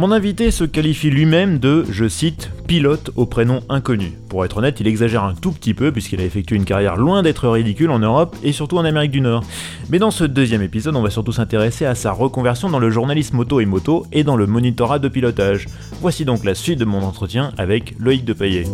Mon invité se qualifie lui-même de, je cite, pilote au prénom inconnu. Pour être honnête, il exagère un tout petit peu puisqu'il a effectué une carrière loin d'être ridicule en Europe et surtout en Amérique du Nord. Mais dans ce deuxième épisode, on va surtout s'intéresser à sa reconversion dans le journalisme auto et moto et dans le monitorat de pilotage. Voici donc la suite de mon entretien avec Loïc Depaillet.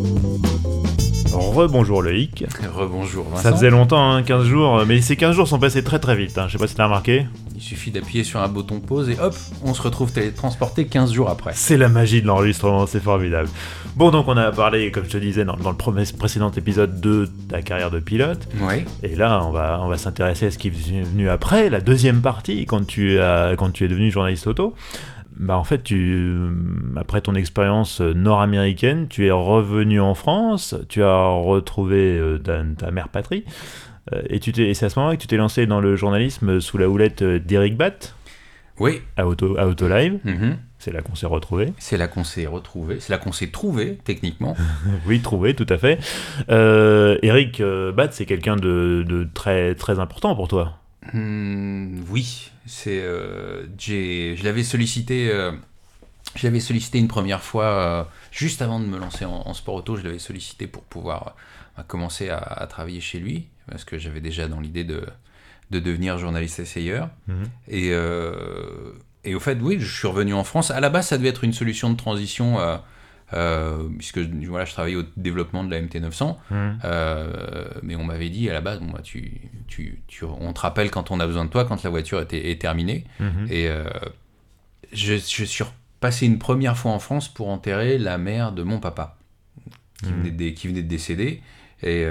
Rebonjour Loïc. Rebonjour Vincent. Ça faisait longtemps, 15 hein, jours, mais ces 15 jours sont passés très très vite. Hein. Je sais pas si t'as remarqué. Il suffit d'appuyer sur un bouton pause et hop, on se retrouve télétransporté 15 jours après. C'est la magie de l'enregistrement, c'est formidable. Bon, donc on a parlé, comme je te disais, dans, le précédent épisode de ta carrière de pilote. Oui. Et là, on va, on va s'intéresser à ce qui est venu après, la deuxième partie, quand tu, as, quand tu es devenu journaliste auto. Bah en fait, tu, après ton expérience nord-américaine, tu es revenu en France, tu as retrouvé euh, ta, mère patrie, et, tu et c'est à ce moment-là que tu t'es lancé dans le journalisme sous la houlette d'Eric Batt Oui. À Auto, à Autolive. Mhm. C'est là qu'on s'est retrouvé. C'est là qu'on s'est retrouvé. C'est là qu'on s'est trouvé, techniquement. oui, trouvé, tout à fait. Euh, Eric Batt, c'est quelqu'un de, de, très, très important pour toi. Hmm, oui, c'est, euh, je l'avais sollicité, euh, je l'avais sollicité une première fois euh, juste avant de me lancer en, sport auto. Je l'avais sollicité pour pouvoir commencer à, travailler chez lui parce que j'avais déjà dans l'idée de, de devenir journaliste essayeur. Mhm. Et, et au fait, oui, je suis revenu en France. À la base, ça devait être une solution de transition euh, puisque voilà, je travaillais au développement de la MT900, mmh. euh, mais on m'avait dit à la base, bon, bah, tu, tu, tu, on te rappelle quand on a besoin de toi, quand la voiture est terminée. Mmh. Et euh, je, je, suis passé une première fois en France pour enterrer la mère de mon papa, qui, mmh. venait, de, qui venait de décéder. Et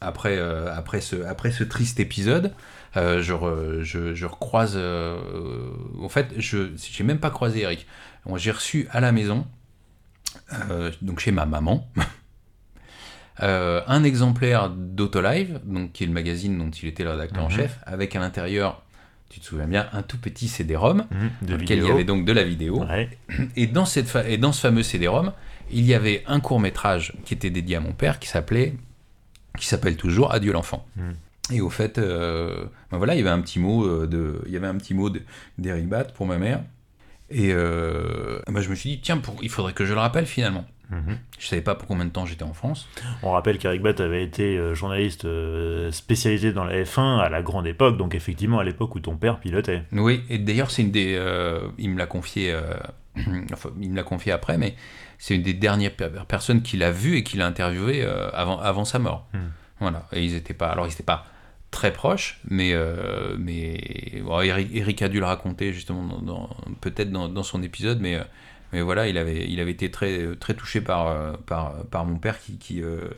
après, après, ce, après ce triste épisode, je, je, je, recroise. en fait, je n'ai même pas croisé Eric j'ai reçu à la maison, euh, donc chez ma maman, euh, un exemplaire d'Autolive, donc qui est le magazine dont il était le rédacteur en mhm. chef, avec à l'intérieur, tu te souviens bien, un tout petit CD-ROM, mhm, dans lequel il y avait donc de la vidéo. Et, dans cette et dans ce fameux CD-ROM, il y avait un court métrage qui était dédié à mon père, qui s'appelait, qui s'appelle toujours Adieu l'enfant. Mhm. Et au fait, euh, ben voilà, il y avait un petit mot de, il y avait un petit mot d'Eric Bat pour ma mère. Et euh, bah, je me suis dit, tiens, pour, il faudrait que je le rappelle finalement. Mhm. Je savais pas pour combien de temps j'étais en France. On rappelle qu'Eric Batt avait été euh, journaliste euh, spécialisé dans la F1 à la grande époque, donc effectivement à l'époque où ton père pilotait. Oui, et d'ailleurs c'est une des, il me l'a confié, enfin, il me l'a confié après, mais c'est une des dernières personnes qu'il a vu et qu'il a interviewé avant, avant sa mort. Hmm. Voilà, et ils étaient pas, alors ils étaient pas très proche, mais, euh, mais Eric, a dû le raconter justement dans, peut-être dans, son épisode, mais, mais voilà, il avait, il avait été très, très touché par, par, par mon père qui, qui, euh,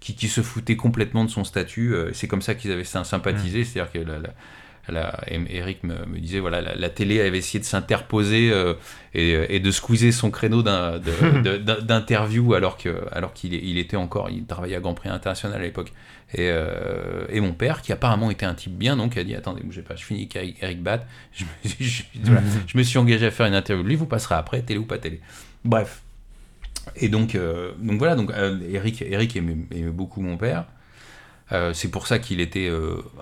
qui, qui, se foutait complètement de son statut. Euh, c'est comme ça qu'ils avaient sympathisé, mmh. c'est-à-dire que la, Eric me, me, disait voilà la, télé avait essayé de s'interposer et, et, de squeezer son créneau d'interview alors que alors qu'il il était encore il travaillait à Grand Prix international à l'époque euh, et, mon père, qui apparemment était un type bien, donc a dit Attendez, bougez pas, je finis avec Eric Bat. Je, je, me suis engagé à faire une interview. Lui, vous passerez après, télé ou pas télé. Bref. Et donc, euh, donc voilà, donc, euh, Eric, Eric aimait, beaucoup mon père. C'est pour ça qu'il était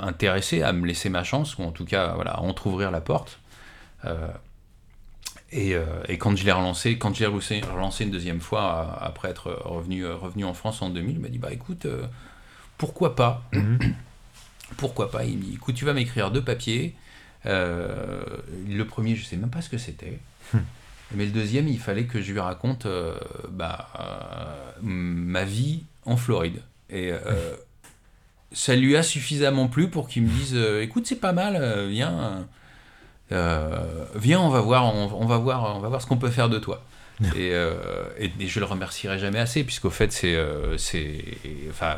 intéressé à me laisser ma chance, ou en tout cas voilà, à entrouvrir la porte. Et, et, quand je l'ai relancé, quand j'ai relancé, une deuxième fois, après être revenu, revenu en France en 2000, il m'a dit Bah écoute pourquoi pas? Mhm. Pourquoi pas? Il me dit, écoute, tu vas m'écrire deux papiers. Euh, le premier, je sais même pas ce que c'était. Hmm. Mais le deuxième, il fallait que je lui raconte euh, bah, euh, ma vie en Floride. Et ça lui a suffisamment plu pour qu'il me dise, écoute, c'est pas mal, viens, viens, on va voir, on, va voir, on va voir ce qu'on peut faire de toi. et, et, je le remercierai jamais assez, puisqu'au fait, c'est, c'est, enfin,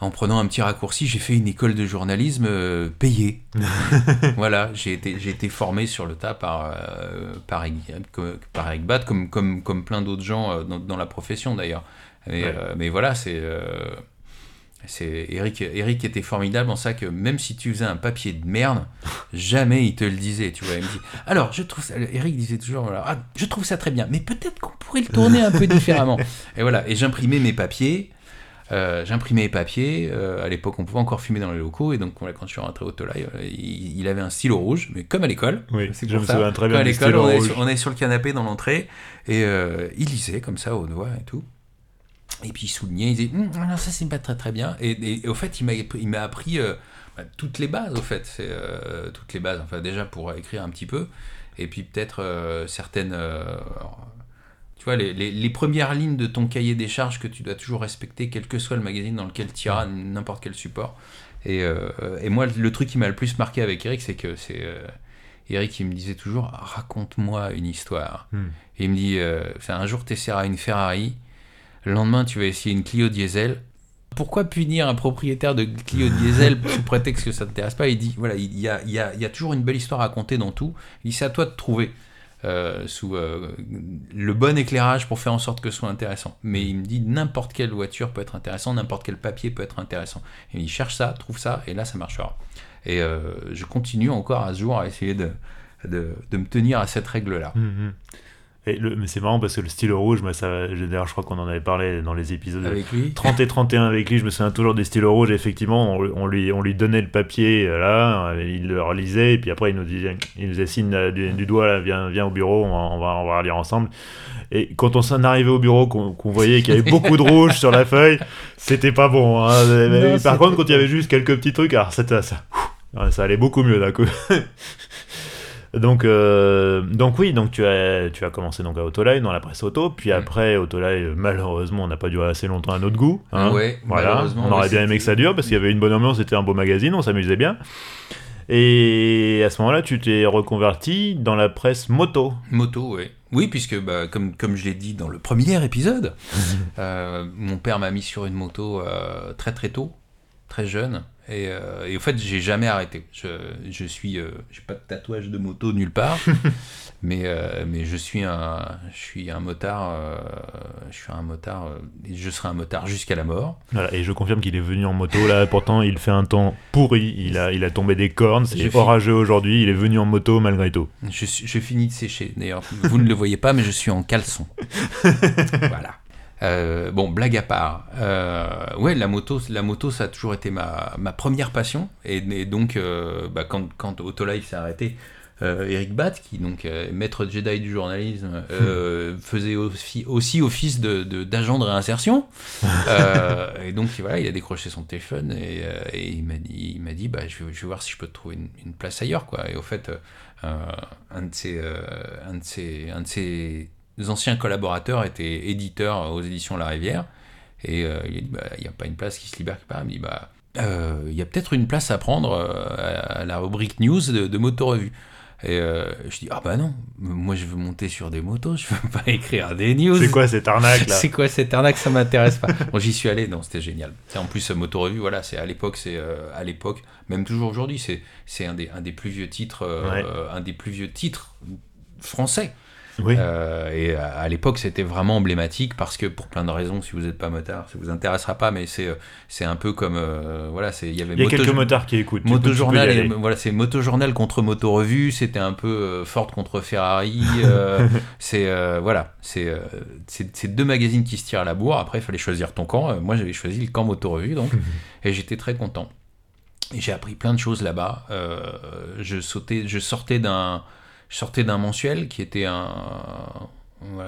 en prenant un petit raccourci, j'ai fait une école de journalisme euh, payée. voilà, j'ai été, j'ai été formé sur le tas par, euh, par, par comme, comme, comme plein d'autres gens euh, dans, dans, la profession d'ailleurs. Mais, Ouais. euh, mais voilà, c'est. C'est Eric, Eric était formidable en ça que même si tu faisais un papier de merde, jamais il te le disait. Tu vois, il me dit alors je trouve ça, Eric disait toujours ah, je trouve ça très bien, mais peut-être qu'on pourrait le tourner un peu différemment. Et voilà, et j'imprimais mes papiers. Euh, j'imprimais les papiers. euh, à l'époque, on pouvait encore fumer dans les locaux. Et donc, quand je suis rentré au Tolai, euh, il, il avait un stylo rouge, mais comme à l'école. Oui, C'est je me souviens très bien à du l'école, on, est sur- on est sur le canapé dans l'entrée. Et euh, il lisait comme ça, au doigt et tout. Et puis il soulignait, il disait Hum, non, ça c'est pas très très bien. Et, et- et au fait, il m'a il m'a appris euh, bah, toutes les bases, au fait. C'est euh, toutes les bases. Enfin, déjà pour écrire un petit peu. Et puis peut-être euh, certaines. tu vois, les, les- les premières lignes de ton cahier des charges que tu dois toujours respecter, quel que soit le magazine dans lequel tu iras, n'importe quel support. Et, et moi, le truc qui m'a le plus marqué avec Eric, c'est que c'est. Eric, il me disait toujours raconte-moi une histoire. Et il me dit un jour, tu essaieras une Ferrari, le lendemain, tu vas essayer une Clio diesel. Pourquoi punir un propriétaire de Clio diesel sous prétexte que ça ne t'intéresse pas? Il dit voilà, il y a, il y, a, il y a toujours une belle histoire à raconter dans tout. Il dit c'est à toi de trouver euh, sous euh, le bon éclairage pour faire en sorte que ce soit intéressant. Mais il me dit n'importe quelle voiture peut être intéressant, n'importe quel papier peut être intéressant. Et il cherche ça, trouve ça, et là ça marchera. Et euh, je continue encore à ce jour à essayer de, de, de me tenir à cette règle-là. Mhm. Et le, mais c'est marrant parce que le stylo rouge, moi, ça, d'ailleurs, je crois qu'on en avait parlé dans les épisodes Avec lui 30 et 31 avec lui, je me souviens toujours des stylos rouges. Effectivement, on, on lui, on lui donnait le papier, euh, là, il le relisait, et puis après, il nous disait, il nous faisait signe euh, du, du doigt, là, viens, viens au bureau, on va, on va, on va relire ensemble. Et quand on s'en arrivait au bureau, qu'on voyait qu'il y avait beaucoup de rouge sur la feuille, c'était pas bon. hein. Non, par contre, quand il y avait juste quelques petits trucs, alors Ça allait beaucoup mieux d'un coup. donc, euh, donc oui, donc tu as, tu as commencé donc à Autoline dans la presse auto, puis Mm. après Autoline, malheureusement, on n'a pas duré assez longtemps à notre goût. hein. Ouais, Voilà, on aurait ouais, bien aimé que ça dure parce qu'il y avait une bonne ambiance, c'était un beau magazine, on s'amusait bien. Et à ce moment-là, tu t'es reconverti dans la presse moto. Moto, oui. Oui, puisque bah, comme, comme je l'ai dit dans le premier épisode, euh, mon père m'a mis sur une moto euh, très très tôt, très jeune. Et, euh, et au fait, j'ai jamais arrêté. Je, je suis, euh, j'ai pas de tatouage de moto nulle part, mais, euh, mais je suis un, je suis un motard. euh, je suis un motard. et je serai un motard jusqu'à la mort. Voilà, et je confirme qu'il est venu en moto là, pourtant il fait un temps pourri, il a, il a tombé des cornes, c'est orageux aujourd'hui, il est venu en moto malgré tout. Je, je finis de sécher. D'ailleurs, vous ne le voyez pas, mais je suis en caleçon. voilà. Euh, bon, blague à part. Euh, ouais, la moto, la moto, ça a toujours été ma, ma première passion. Et, et donc, euh, bah, quand, quand Autolife s'est arrêté, euh, Eric Bat, qui donc maître Jedi du journalisme, euh, faisait aussi, aussi office de, de- d'agent de réinsertion. Et donc, voilà, il a décroché son téléphone et, et il m'a dit, il m'a dit bah, je, vais, je vais voir si je peux te trouver une, une place ailleurs. Quoi. Et au fait, un, de ses, un, de ses, un de ses anciens collaborateurs était éditeur aux éditions La Rivière. Et euh, il a dit, bah, il n'y a pas une place qui se libère. Il me dit, bah, euh, il y a peut-être une place à prendre euh, à, la rubrique news de, de Moto Revue. Et euh, je dis, ah bah non, moi je veux monter sur des motos, je veux pas écrire des news. C'est quoi cette arnaque là? C'est quoi cette arnaque? Ça m'intéresse pas. bon, j'y suis allé, non, c'était génial. Et en plus, Moto Revue, voilà, c'est à l'époque, c'est euh, à l'époque, même toujours aujourd'hui, c'est c'est un des un des plus vieux titres, euh, Ouais. un des plus vieux titres français. Oui, Euh, et à, à l'époque, c'était vraiment emblématique parce que pour plein de raisons, si vous n'êtes pas motard, ça vous intéressera pas, mais c'est euh, c'est un peu comme euh, voilà, c'est il y avait il y a Moto- quelques motards qui écoutent. Motojournal, aller. et, voilà, c'est Motojournal contre Moto Revue, c'était un peu euh, Ford contre Ferrari. euh, c'est euh, voilà, c'est euh, deux magazines qui se tirent à la bourre. Après, il fallait choisir ton camp. Euh, moi, j'avais choisi le camp Moto Revue, donc, et j'étais très content. J'ai appris plein de choses là-bas. Euh, je sautais, je sortais d'un, je sortais d'un mensuel qui était un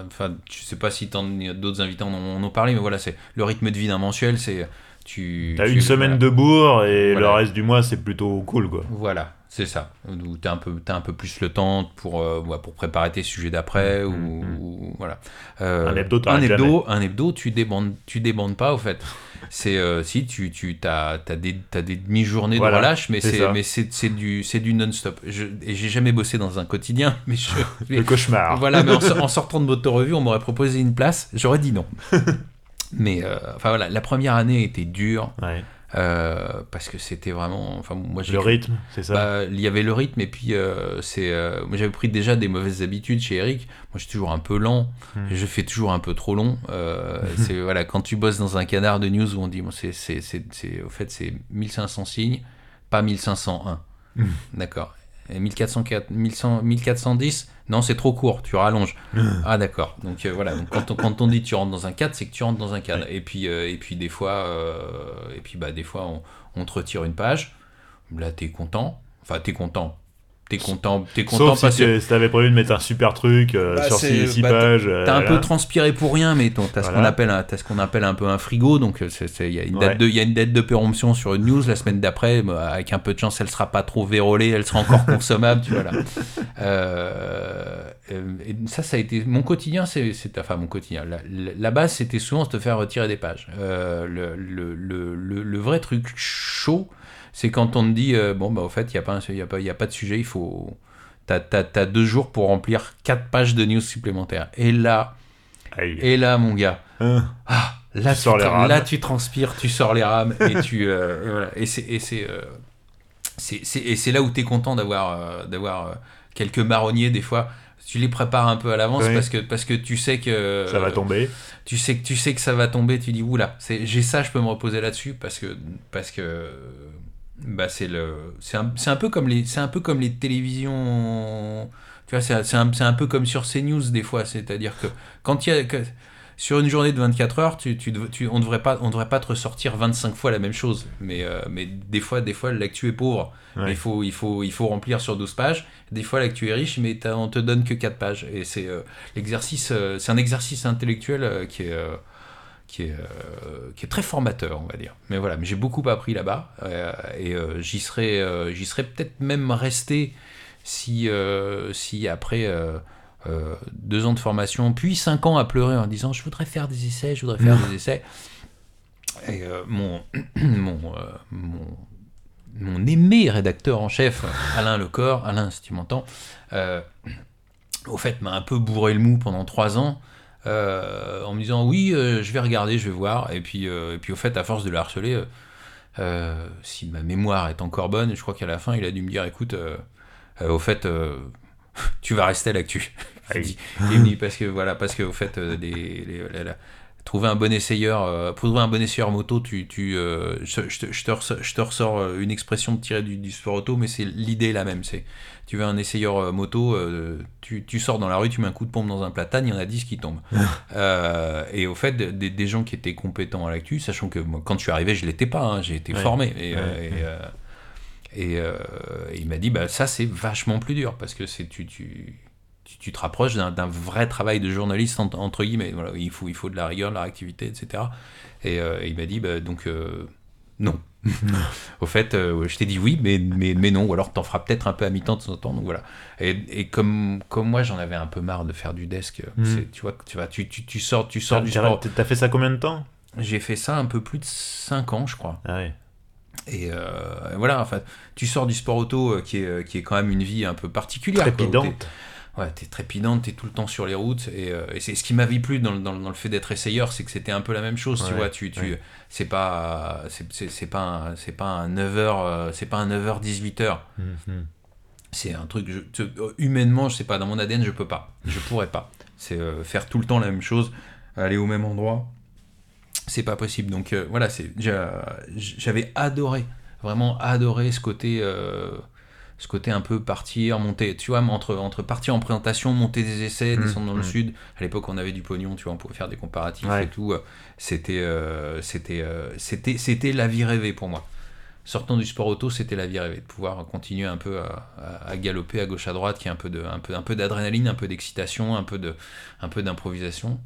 enfin, je sais pas si d'autres invités en ont, en ont parlé, mais voilà, c'est le rythme de vie d'un mensuel, c'est tu. T'as une semaine voilà. de bourre et Voilà. le reste du mois c'est plutôt cool quoi. Voilà, c'est ça. Où peu, t'as un peu plus le temps pour, euh, pour préparer tes sujets d'après Mm, ou, mm. ou- voilà. Euh, Un hebdo, un hebdo, un hebdo, tu débandes, tu débandes pas au fait. C'est euh, si tu, tu t'as, t'as des, des demi-journées Voilà, de relâche, mais c'est du, du non-stop. Et j'ai jamais bossé dans un quotidien, mais je, Le cauchemar. voilà, mais en, so- en sortant de votre revue, on m'aurait proposé une place, j'aurais dit non. mais enfin voilà, la première année était dure. Ouais. Euh, parce que c'était vraiment. Enfin, moi, Le rythme, c'est ça bah, il y avait le rythme et puis euh, c'est euh, moi j'avais pris déjà des mauvaises habitudes chez Eric moi je suis toujours un peu lent Hmm. je fais toujours un peu trop long c'est voilà quand tu bosses dans un canard de news où on dit bon, c'est c'est c'est c'est- au fait c'est 1500 signes pas 1501 Hmm. d'accord et 1404 1100 1410 non c'est trop court tu rallonges. Ah. D'accord. Donc euh, voilà. Donc quand on, quand on dit tu rentres dans un cadre c'est que tu rentres dans un cadre. Et puis euh, et puis des fois euh, et puis bah des fois on, on te retire une page. Là t'es content. Enfin t'es content t'es content t'es content Sauf si parce que tu- si t'avais prévu de mettre un super truc euh, Bah, sur c'est- 6 bah, t'as- pages. euh, T'as un peu transpiré pour rien, mais t'as t'as ce qu'on appelle, un- t'as ce qu'on appelle un peu un frigo. Donc euh, il y a une Ouais. date de, il y a une date de péremption sur une news. La semaine d'après, bah, avec un peu de chance, elle sera pas trop vérolée, elle sera encore consommable. tu vois là. Euh, euh, et ça, ça a été mon quotidien. C'est, c'est- enfin mon quotidien. La, base, c'était souvent de te faire retirer des pages. Euh, le, le, le, le- le vrai truc chaud, c'est quand on te dit euh, bon bah au fait, il y a pas, un- il y a pas, il y a pas de sujet, il faut T'as, t'as- t'as deux jours pour remplir quatre pages de news supplémentaires. Et là, Aïe. et là, mon gars, Hein. ah, là, Tu sors les rames. là, tu transpires, tu sors les rames et tu, euh, et voilà. Et c'est, et c'est, euh, c'est, c'est- et c'est là où t'es content d'avoir, euh, d'avoir euh, quelques marronniers des fois. Tu les prépares un peu à l'avance Oui. parce que parce que tu sais que Ça va tomber. tu sais que tu sais que ça va tomber. Tu dis oula, c'est, j'ai ça, je peux me reposer là-dessus parce que parce que bah c'est le c'est un, c'est un peu comme les c'est un peu comme les télévisions tu vois c'est c'est un, c'est un peu comme sur CNews des fois. C'est-à-dire que quand il y a que- sur une journée de 24 heures tu, tu, on devrait pas on devrait pas te ressortir 25 fois la même chose. Mais euh, mais des fois des fois l'actu est pauvre. Ouais. il faut il faut il faut remplir sur 12 pages. Des fois l'actu est riche mais on te donne que 4 pages. Et c'est euh, l'exercice euh, c'est un exercice intellectuel qui est qui est, euh, qui est très formateur, on va dire. Mais voilà, mais j'ai beaucoup appris là-bas euh, et euh, j'y serais, j'y serais peut-être même resté si, si après deux ans de formation, puis cinq ans à pleurer en disant je voudrais faire des essais, je voudrais faire des essais. Et mon, mon, mon, mon aimé rédacteur en chef, Alain Lecor, Alain, si tu m'entends, au fait, m'a un peu bourré le mou pendant trois ans. Euh, en me disant oui, euh, je vais regarder, je vais voir. Et puis, euh, et puis au fait, à force de le harceler, si ma mémoire est encore bonne, je crois qu'à la fin, il a dû me dire écoute, au fait, tu vas rester à l'actu. Il me dit parce que voilà, parce que au fait, les, trouver un bon essayeur, euh, pour trouver un bon essayeur moto, tu, tu, euh, je, je te, je te ressors, je te ressors, euh, une expression tirée du, du sport auto, mais c'est l'idée la même. C'est tu veux un essayeur moto, euh, tu, tu sors dans la rue, tu mets un coup de pompe dans un platane, il y en a 10 qui tombent. Euh, et au fait, des, des gens qui étaient compétents à l'actu, sachant que moi, quand je suis arrivé, je l'étais pas, hein, j'ai été Ouais. formé. Et, Ouais, et, ouais. et, et il m'a dit, bah, ça c'est vachement plus dur parce que c'est tu, tu, tu, tu te rapproches d'un vrai travail de journaliste entre, entre guillemets. Voilà, il, faut, il faut de la rigueur, de la réactivité, etc. Et, euh, et il m'a dit, bah, donc euh, non. Au fait, euh, je t'ai dit oui, mais, mais, mais non, ou alors t'en feras peut-être un peu à mi-temps de temps en temps. Donc voilà. Et, et comme, comme moi, j'en avais un peu marre de faire du desk, Mm. tu vois, tu, vas, tu, tu, tu sors, tu sors du T'as sport. t'as fait ça combien de temps? J'ai fait ça un peu plus de 5 ans, je crois. Ah ouais. Et euh, voilà, enfin, tu sors du sport auto qui est, qui est quand même une vie un peu particulière. quoi, Trépidante. t'es- Ouais, t'es trépidante, t'es tout le temps sur les routes. Et, euh, et c'est ce qui m'avait plu dans, le- dans, le- dans le fait d'être essayeur, c'est que c'était un peu la même chose, tu Ouais, vois. Tu, tu, ouais. C'est pas, c'est- pas, un- c'est pas un 9h, c'est pas un 9h, 18h. Mhm. C'est un truc, je, humainement, je sais pas, dans mon ADN, je peux pas. Je pourrais pas. C'est euh, faire tout le temps la même chose, aller au même endroit. C'est pas possible. Donc euh, voilà, c'est j'a- j'avais adoré, vraiment adoré ce côté, euh, ce côté un peu partir, monter, tu vois, entre, entre partir en présentation, monter des essais, Mmh, descendre dans le mmh. sud. À l'époque, on avait du pognon, tu vois, on pouvait faire des comparatifs Ouais. et tout. C'était, euh, c'était, euh, c'était, c'était la vie rêvée pour moi. Sortant du sport auto, c'était la vie rêvée, de pouvoir continuer un peu à, à- à galoper à gauche à droite, qui est un peu de, un peu, un peu d'adrénaline, un peu d'excitation, un peu de, un peu d'improvisation.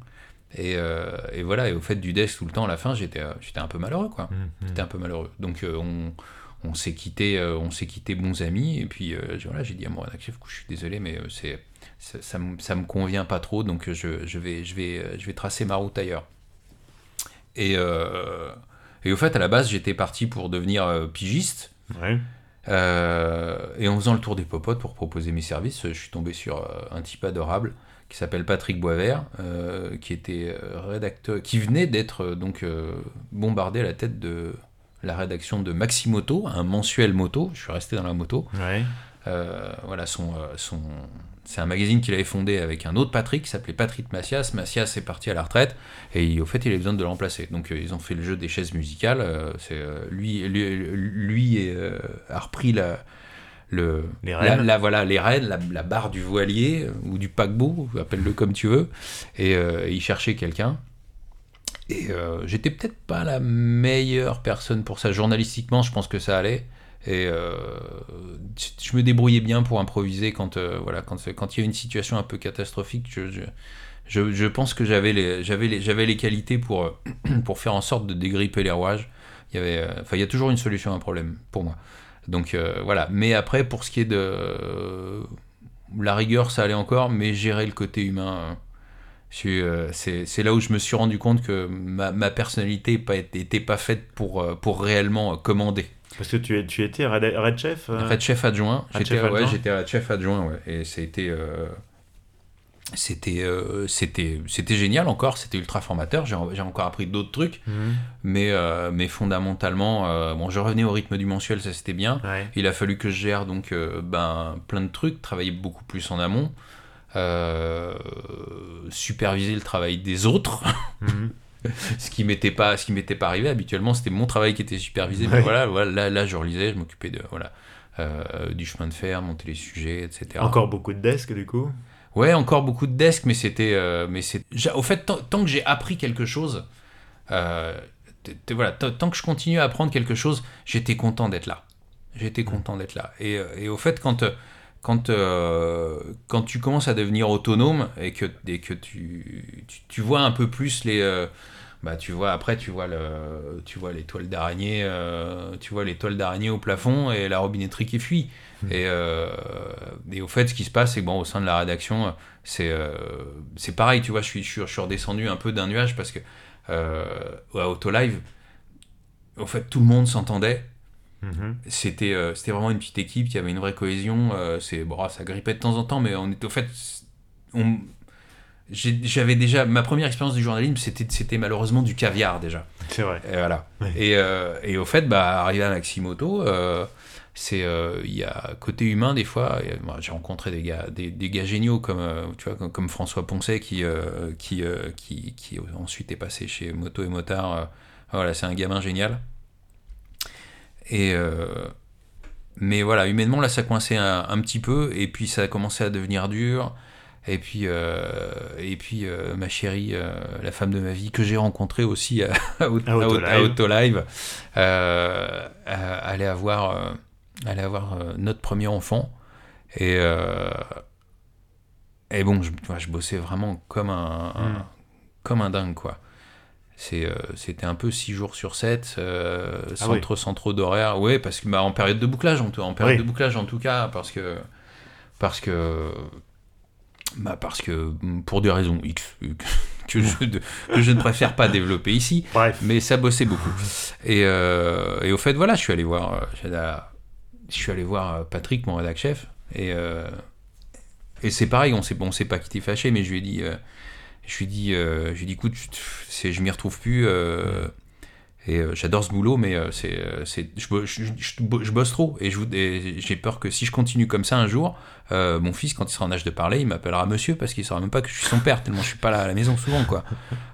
Et, euh, et voilà, et au fait du desk tout le temps, à la fin, j'étais, euh, j'étais un peu malheureux, quoi. Mhm. J'étais un peu malheureux. Donc euh, on, on s'est quitté, euh, on s'est quitté bons amis. Et puis euh, j'ai- voilà, j'ai dit à mon rédacteur, je suis désolé, mais euh, c'est, ça, ça, me, ça me convient pas trop, donc je, je vais, je vais, je vais tracer ma route ailleurs. Et, euh, et au fait, à la base, j'étais parti pour devenir pigiste. Ouais. Euh, et en faisant le tour des popotes pour proposer mes services, je suis tombé sur un type adorable qui s'appelle Patrick Boisvert, euh, qui était rédacteur, qui venait d'être donc bombardé à la tête de la rédaction de Maximoto, un mensuel moto. Je suis resté dans la moto. Ouais. Euh, voilà, son, euh, son, c'est un magazine qu'il avait fondé avec un autre Patrick qui s'appelait Patrick Macias. Macias est parti à la retraite et au fait, il avait besoin de le remplacer. Donc, euh, ils ont fait le jeu des chaises musicales. c'est, lui, lui, lui a repris la, le, Les la, rênes. la- voilà, les rênes, la, la barre du voilier ou du paquebot, appelle-le comme tu veux. Et euh, il cherchait quelqu'un. Et euh, j'étais peut-être pas la meilleure personne pour ça. Journalistiquement, je pense que ça allait. Et euh, je me débrouillais bien pour improviser quand euh, voilà quand il y a une situation un peu catastrophique. Je, je, je, pense que j'avais les j'avais les j'avais les qualités pour euh, pour faire en sorte de dégripper les rouages. Il y avait euh, enfin il y a toujours une solution à un problème pour moi. Donc voilà. Mais après pour ce qui est de la rigueur, ça allait encore, mais gérer le côté humain. C'est c'est là où je me suis rendu compte que ma, ma personnalité n'était pas faite pour, euh, pour réellement euh, commander. Parce que tu, étais Red, Red Chef euh, Red chef adjoint. J'étais ouais, red chef adjoint, ouais. Et c'était euh, c'était euh, c'était c'était génial encore. C'était ultra formateur. J'ai encore appris d'autres trucs, Mhm. mais euh, mais fondamentalement, euh, bon, je revenais au rythme du mensuel, ça c'était bien. Ouais. Il a fallu que je gère donc euh, ben, plein de trucs, travailler beaucoup plus en amont, euh, superviser le travail des autres, Mhm. ce qui m'était pas, ce qui m'était pas arrivé habituellement. C'était mon travail qui était supervisé, mais voilà, voilà, là, là, je relisais, je m'occupais de voilà euh, du chemin de fer, monter les sujets, etc. Encore beaucoup de desks du coup? Ouais, encore beaucoup de desks, mais c'était. euh, mais c'est. Au fait, tant, que j'ai appris quelque chose, voilà, tant que je continue à apprendre quelque chose, j'étais content d'être là. J'étais content d'être là. Et, et au fait, quand, quand, euh, quand tu commences à devenir autonome et que, et que tu, tu, tu vois un peu plus les. euh, bah, tu vois, après, tu vois, le, tu vois les toiles d'araignée, euh, tu vois les toiles d'araignée au plafond et la robinetterie qui fuit. Et, euh, et au fait, ce qui se passe, c'est que bon, au sein de la rédaction, c'est c'est pareil, tu vois, je suis, je, suis, redescendu un peu d'un nuage parce que à Autolive, au fait, tout le monde s'entendait. Mhm. C'était euh, c'était vraiment une petite équipe, il y avait une vraie cohésion. euh, c'est bon, ça grippait de temps en temps, mais on était au fait. on- J'avais déjà. Ma première expérience du journalisme, c'était c'était malheureusement du caviar déjà. C'est vrai. Et voilà. Et, euh, et au fait, bah, arrivé à Maximoto, euh, c'est euh, il y a côté humain des fois. moi, J'ai rencontré des gars, des, des gars géniaux comme euh, tu vois comme, comme François Poncet qui euh, qui, euh, qui qui ensuite est passé chez Moto et Motard. euh, voilà, c'est un gamin génial. Et euh, mais voilà, humainement là, ça coinçait un, un petit peu, et puis ça a commencé à devenir dur. Et puis, euh, et puis euh, ma chérie, euh, la femme de ma vie, que j'ai rencontrée aussi à, à, À Autolive. allait avoir, allait avoir notre premier enfant. Et, et bon, je, je bossais vraiment comme un, un- Mm. comme un dingue, quoi. Euh, C'était un peu 6 jours sur 7, euh, sans, Ah oui. trop, sans trop d'horaire. Ouais, parce que bah, en période de bouclage, en, tout- en période Oui. de bouclage en tout cas, parce que parce que bah parce que pour des raisons X que je, que je ne préfère pas développer ici, Bref. mais ça bossait beaucoup. Et, euh, et au fait, voilà, je suis allé voir, euh, je suis allé, voir Patrick, mon rédac chef, et, euh, et c'est pareil, on s'est, on s'est pas quitté fâché, mais je lui ai dit, je lui dit, euh, je lui dit, écoute, je, je m'y retrouve plus. euh, et euh, j'adore ce boulot, mais c'est, c'est, je, je, je- bosse trop. Et, j'ai peur que si je continue comme ça un jour, mon fils, quand il sera en âge de parler, il m'appellera monsieur parce qu'il saura même pas que je suis son père, tellement je suis pas là à la maison souvent. quoi.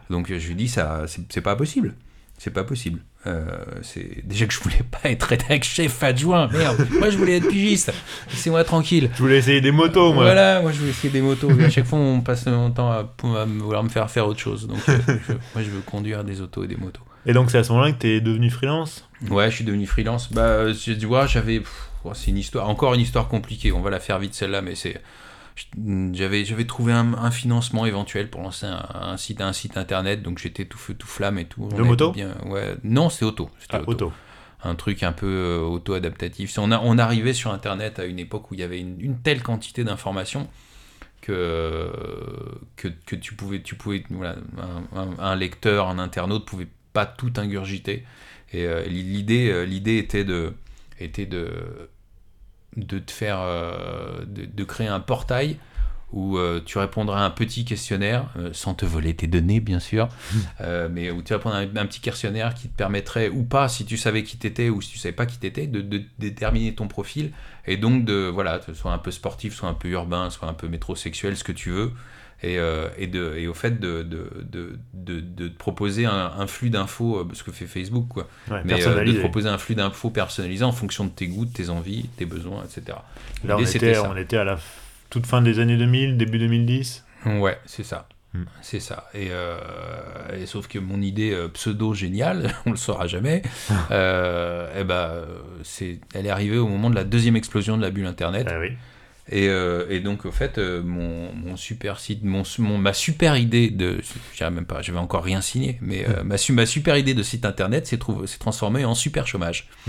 Donc je lui dis, ça, c'est, c'est pas possible. C'est pas possible. Euh, c'est déjà que je voulais pas être rédac chef adjoint. Merde, moi je voulais être pigiste. Laissez-moi tranquille. Je voulais essayer des motos, moi. Voilà, moi je voulais essayer des motos. À chaque fois, on passe mon temps à, à vouloir me faire faire autre chose. Donc, euh, je- moi je veux conduire des autos et des motos. Et donc c'est à ce moment-là que t'es devenu freelance? Ouais, je suis devenu freelance. Bah, euh, dit, ouais, j'avais. ouais, c'est une histoire, encore une histoire compliquée. On va la faire vite celle-là, mais c'est. J'avais, j'avais trouvé un, un financement éventuel pour lancer un, un site, un site internet, donc j'étais tout feu, tout flamme et tout. De moto bien, ouais. Non, auto. C'était Ah, auto. un truc un peu euh, auto-adaptatif. On, a, on arrivait sur Internet à une époque où il y avait une, une telle quantité d'informations que, que, que tu pouvais, tu pouvais voilà, un, un- un lecteur, un internaute pouvait pas tout ingurgiter. Et euh, l'idée, euh, l'idée était de, était de, de te faire, euh, de, de créer un portail où euh, tu répondras à un petit questionnaire, euh, sans te voler tes données bien sûr, mais où tu répondras à un, un petit questionnaire qui te permettrait, ou pas, si tu savais qui t'étais ou si tu savais pas qui t'étais, de, de déterminer ton profil, et donc de, voilà, soit un peu sportif, soit un peu urbain, soit un peu métrosexuel, ce que tu veux, et, euh, et, de, et au fait de, de, de, de, de te proposer un, un flux d'infos, euh, ce que fait Facebook, quoi. Ouais, Mais euh, de proposer un flux d'infos personnalisé en fonction de tes goûts, de tes envies, tes besoins, etc. Là, on était, on était à la toute fin des années 2000, début 2010. Ouais, c'est ça. Hmm. C'est ça. Et, euh, et sauf que mon idée euh, pseudo géniale, on le saura jamais, euh, eh ben, c'est, elle est arrivée au moment de la deuxième explosion de la bulle Internet. Ah oui. Et, euh, et donc, au fait, euh, mon, mon super site, mon, mon- ma super idée de. Je même pas, je vais encore rien signer, mais euh, ma, ma super idée de site internet s'est transformée en super chômage.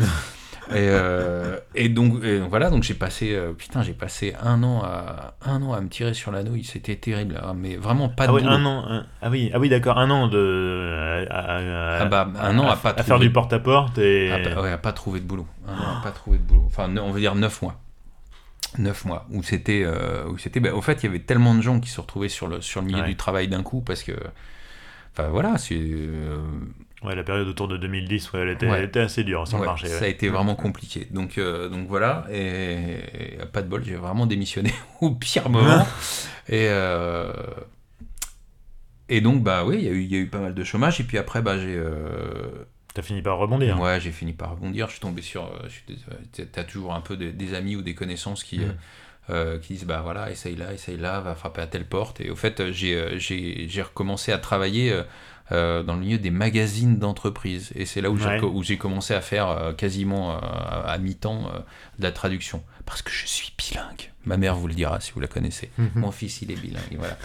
et, euh, et donc, et donc voilà, donc j'ai passé. euh, putain, j'ai passé un an, à, un an à me tirer sur la nouille, c'était terrible, hein, mais vraiment pas de Ah oui, boulot. un an. un- ah oui, ah oui d'accord, un an de. À, à- Ah bah, un an à pas à faire trouver- du porte-à-porte et. Ah bah, ouais, à pas trouver de boulot. Un an à pas trouver de boulot. Enfin, on veut dire 9 mois. 9 mois. Où c'était. euh, où c'était bah, au fait, il y avait tellement de gens qui se retrouvaient sur le, sur le milieu Ouais. du travail d'un coup parce que. Enfin, voilà, c'est. euh, Ouais, la période autour de 2010, ouais, elle était, Ouais. elle était assez dure sur le marché. ça a été vraiment compliqué. Donc, euh, donc voilà. Et, et pas de bol, j'ai vraiment démissionné au pire moment. et. et donc, bah oui, il y, a eu- il y a eu pas mal de chômage. Et puis après, bah, j'ai. Euh, T'as fini par rebondir. Ouais, j'ai fini par rebondir. Je suis tombé sur. euh, dés- T'as toujours un peu des, des amis ou des connaissances qui, Mhm. euh, euh, qui disent bah voilà, essaye là, essaye là, va frapper à telle porte. Et au fait, euh, j'ai euh, recommencé à travailler euh, euh, dans le milieu des magazines d'entreprise. Et c'est là où j'ai Ouais. commencé à faire euh, quasiment euh, à, à mi-temps euh, de la traduction. Parce que je suis bilingue. Ma mère vous le dira si vous la connaissez. Mhm. Mon fils, il est bilingue. Voilà.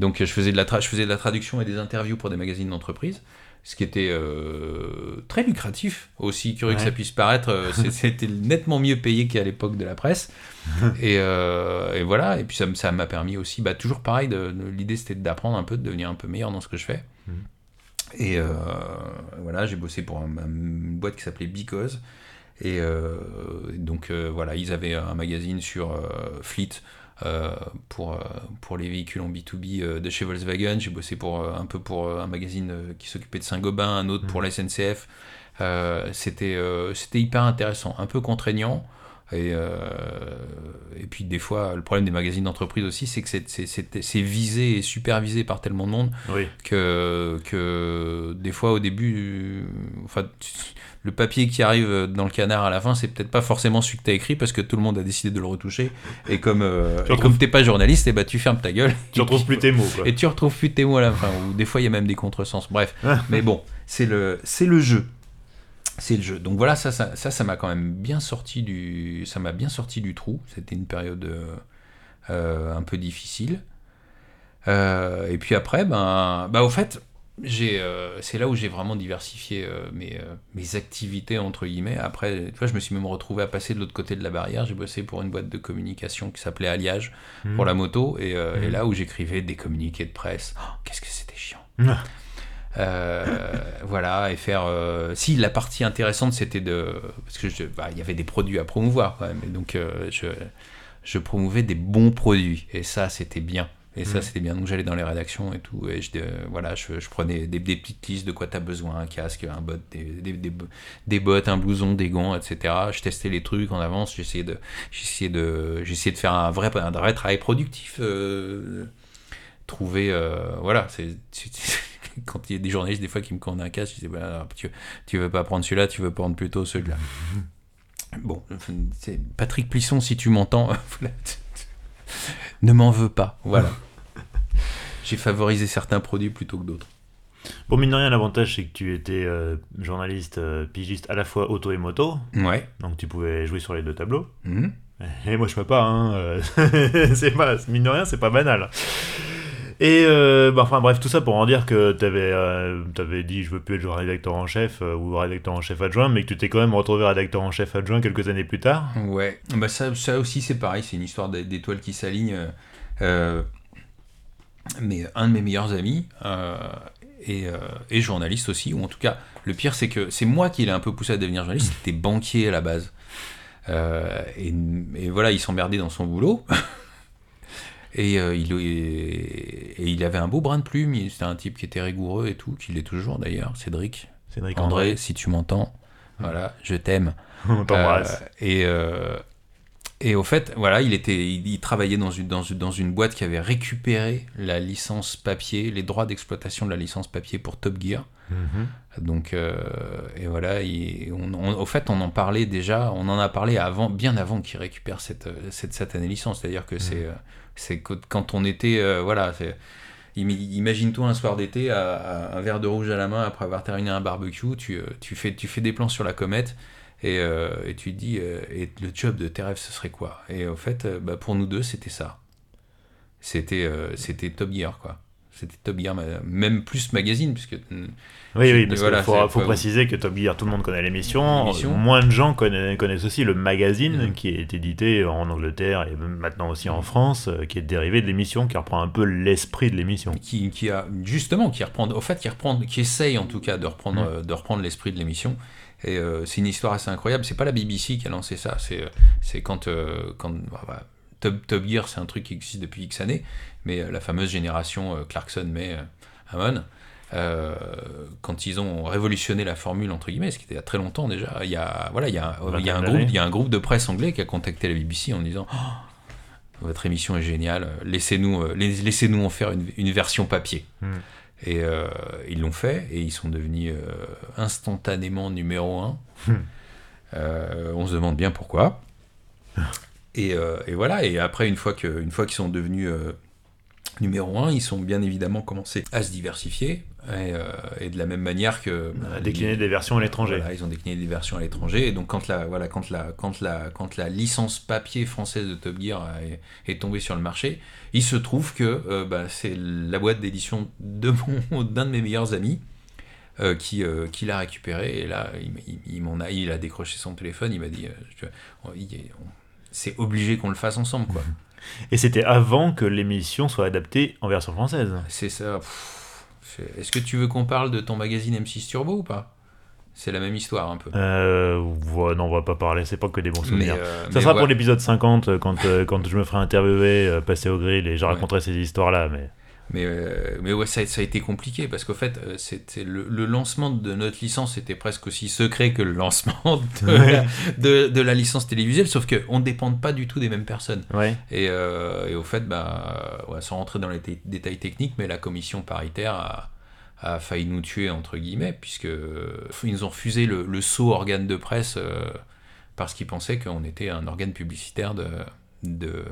Donc, euh, je faisais, de la je faisais de la traduction et des interviews pour des magazines d'entreprise, ce qui était euh, très lucratif, aussi curieux que ça puisse paraître. euh, C'était nettement mieux payé qu'à l'époque de la presse. et, euh, et voilà. Et puis, ça m'a permis aussi, bah, toujours pareil, de, de- l'idée c'était d'apprendre un peu, de devenir un peu meilleur dans ce que je fais. Mhm. Et voilà, j'ai bossé pour un- un- une boîte qui s'appelait Because. Et donc voilà, ils avaient un magazine sur Fleet pour, euh, pour les véhicules en B2B euh, de chez Volkswagen. J'ai bossé pour, euh, un peu pour euh, un magazine euh, qui s'occupait de Saint-Gobain, un autre pour la SNCF. Euh, C'était euh, c'était hyper intéressant, un peu contraignant. Et, euh, et puis des fois, le problème des magazines d'entreprise aussi, c'est que c'est- c'est c'est- c'est visé et supervisé par tellement de monde Oui. que, que des fois au début, euh, enfin, le papier qui arrive dans le canard à la fin, c'est peut-être pas forcément celui que tu as écrit parce que tout le monde a décidé de le retoucher. Et comme, euh, Tu et retrouves- comme t'es pas journaliste, et bah, tu fermes ta gueule. Tu retrouves plus tes mots, quoi. Et tu retrouves plus tes mots à la fin. Ou des fois, il y a même des contresens. Bref. Ah. Mais bon, c'est le, c'est le jeu. C'est le jeu. Donc voilà, ça, ça, ça, ça m'a quand même bien sorti du, ça m'a bien sorti du trou. C'était une période euh, euh, un peu difficile. Euh, et puis après, ben, bah au fait, euh, c'est là où j'ai vraiment diversifié euh, mes, euh, mes activités entre guillemets. Après, tu vois, je me suis même retrouvé à passer de l'autre côté de la barrière. J'ai bossé pour une boîte de communication qui s'appelait Alliage Mhm. pour la moto, et, et là où j'écrivais des communiqués de presse. Oh, Qu'est-ce que c'était chiant. Euh, voilà, et faire. si la partie intéressante c'était de. Parce que je- bah, il y avait des produits à promouvoir quand même, et donc je, je promouvais des bons produits, et ça c'était bien. Et ça Mhm. c'était bien. Donc j'allais dans les rédactions et tout, et je, euh, voilà, je, je prenais des, des petites listes de quoi tu as besoin un casque, un bot, des, des, des, bottes, un blouson, des gants, etc. Je testais les trucs en avance, j'essayais de, j'essayais de, j'essayais de faire un vrai, un vrai travail productif. euh, trouver euh, voilà c'est quand il y a des journalistes des fois qui me commandent un casque je dis bah, alors, tu, tu veux pas prendre celui-là tu veux prendre plutôt celui-là bon c'est Patrick Plisson si tu m'entends ne m'en veux pas voilà j'ai favorisé certains produits plutôt que d'autres Bon, mine de rien, l'avantage, c'est que tu étais euh, journaliste, euh, pigiste à la fois auto et moto, ouais donc tu pouvais jouer sur les deux tableaux. Mhm. Et moi, je peux pas, hein. euh, c'est pas, mine de rien, c'est pas banal. Et bah, enfin bref, tout ça pour en dire que euh, t'avais dit je veux plus être rédacteur en chef ou rédacteur en chef adjoint, mais que tu t'es quand même retrouvé rédacteur en chef adjoint quelques années plus tard. Ouais, bah ça, ça aussi c'est pareil, c'est une histoire d'é- d'étoiles qui s'alignent. euh, mais un de mes meilleurs amis euh, et, euh, et journaliste aussi, ou en tout cas, le pire c'est que c'est moi qui l'ai un peu poussé à devenir journaliste, c'était banquier à la base. Euh, et, et voilà, il s'emmerdait dans son boulot. Et, euh, il, et, et il avait un beau brin de plume, c'était un type qui était rigoureux et tout, qu'il est toujours d'ailleurs, Cédric. Cédric André, André, si tu m'entends, voilà, je t'aime. on t'embrasse. Euh, et, euh, et au fait, voilà, il, était, il, il travaillait dans une, dans, une, dans une boîte qui avait récupéré la licence papier, les droits d'exploitation de la licence papier pour Top Gear. Mhm. Donc, euh, et voilà, il- on, on- au fait, on en parlait déjà, on en a parlé avant, bien avant qu'il récupère cette, euh, cette satanée licence. C'est-à-dire que c'est, euh, c'est que quand on était, euh, voilà, imagine-toi un soir d'été, un verre de rouge à la main après avoir terminé un barbecue, tu, euh, tu, fais, tu fais des plans sur la comète. Et, euh, et tu dis, euh, et le job de tes rêves, ce serait quoi? Et au fait, euh, bah, pour nous deux, c'était ça. C'était c'était Top Gear, quoi. C'était Top Gear, même plus magazine, puisque Oui, oui, parce voilà, qu'il faut, préciser que Top Gear, tout le monde connaît l'émission. L'émission. Moins de gens connaissent, connaissent aussi le magazine Mhm. qui est édité en Angleterre et maintenant aussi en Mhm. France, qui est dérivé de l'émission, qui reprend un peu l'esprit de l'émission. qui, qui a justement qui reprend au fait qui reprend qui essaye en tout cas de reprendre Mm. de reprendre l'esprit de l'émission et euh, c'est une histoire assez incroyable c'est pas la BBC qui a lancé ça c'est euh, quand euh, quand bah, bah, Top, Top Gear c'est un truc qui existe depuis X années mais euh, la fameuse génération Clarkson May euh, Hammond quand ils ont révolutionné la formule entre guillemets, ce qui était il y a très longtemps déjà, il y a voilà, il y a, il y a un groupe, d'années. il y a un groupe de presse anglais qui a contacté la BBC en disant Oh, votre émission est géniale, laissez-nous lais- laissez-nous en faire une, une version papier. Hmm. Et euh, ils l'ont fait et ils sont devenus euh, instantanément numéro un. Hmm. Euh, on se demande bien pourquoi. Et, et voilà, et après, une fois que- une fois qu'ils sont devenus numéro un, ils sont bien évidemment commencé à se diversifier. Et, euh, et de la même manière que. À décliner des versions à l'étranger. Voilà, ils ont décliné des versions à l'étranger. Et donc, quand la, voilà, quand, la, quand, la, quand la licence papier française de Top Gear est, est tombée sur le marché, il se trouve que euh, bah, c'est la boîte d'édition de mon- d'un de mes meilleurs amis euh, qui, euh, qui l'a récupéré. Et là, il, m- il, il m'en a, il a décroché son téléphone. Il m'a dit euh, c'est obligé qu'on le fasse ensemble. quoi. Et c'était avant que l'émission soit adaptée en version française. C'est ça. pff, Est-ce que tu veux qu'on parle de ton magazine M6 Turbo ou pas? C'est la même histoire un peu. Euh, ouais, non, on va pas parler, c'est pas que des bons Mais, souvenirs. euh, Ça sera pour l'épisode 50 euh, quand, euh, quand je me ferai interviewer, passer au grill et je Ouais. raconterai ces histoires-là. Mais Mais, euh, mais ouais, ça, a- ça a été compliqué parce qu'au fait, euh, c'était le, le lancement de notre licence était presque aussi secret que le lancement de, Ouais. la, de, de la licence télévisuelle, sauf qu'on ne dépend pas du tout des mêmes personnes. ouais. Et, euh, et au fait, bah, ouais, sans rentrer dans les détails techniques, mais la commission paritaire a, a failli nous tuer, entre guillemets, puisque ils nous ont refusé le, le saut organe de presse euh, parce qu'ils pensaient qu'on était un organe publicitaire de, de,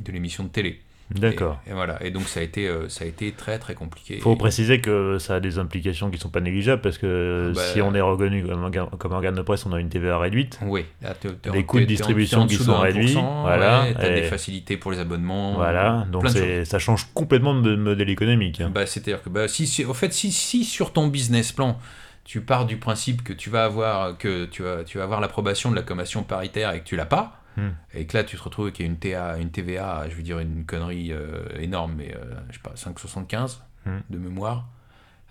de l'émission de télé. D'accord. Et, et voilà. Et donc ça a été, euh, ça a été très très compliqué. Faut Et- préciser que ça a des implications qui sont pas négligeables parce que Bah, si on est reconnu comme, organe- comme organe de presse, on a une TVA réduite. Oui, t'es Des coûts de distribution qui sont de 1%, réduits, voilà, ouais, t'as et- des facilités pour les abonnements. Voilà, donc ça change complètement de modèle économique. hein. Bah, C'est-à-dire que, bah, si, si- au fait, si, si sur ton business plan, tu pars du principe que tu vas avoir, que tu vas, tu vas avoir l'approbation de la commission paritaire et que tu l'as pas, Hmm. et que là tu te retrouves avec une, TA, une TVA, je veux dire une connerie euh, énorme, mais euh, je sais pas, 5,75 Hmm. de mémoire,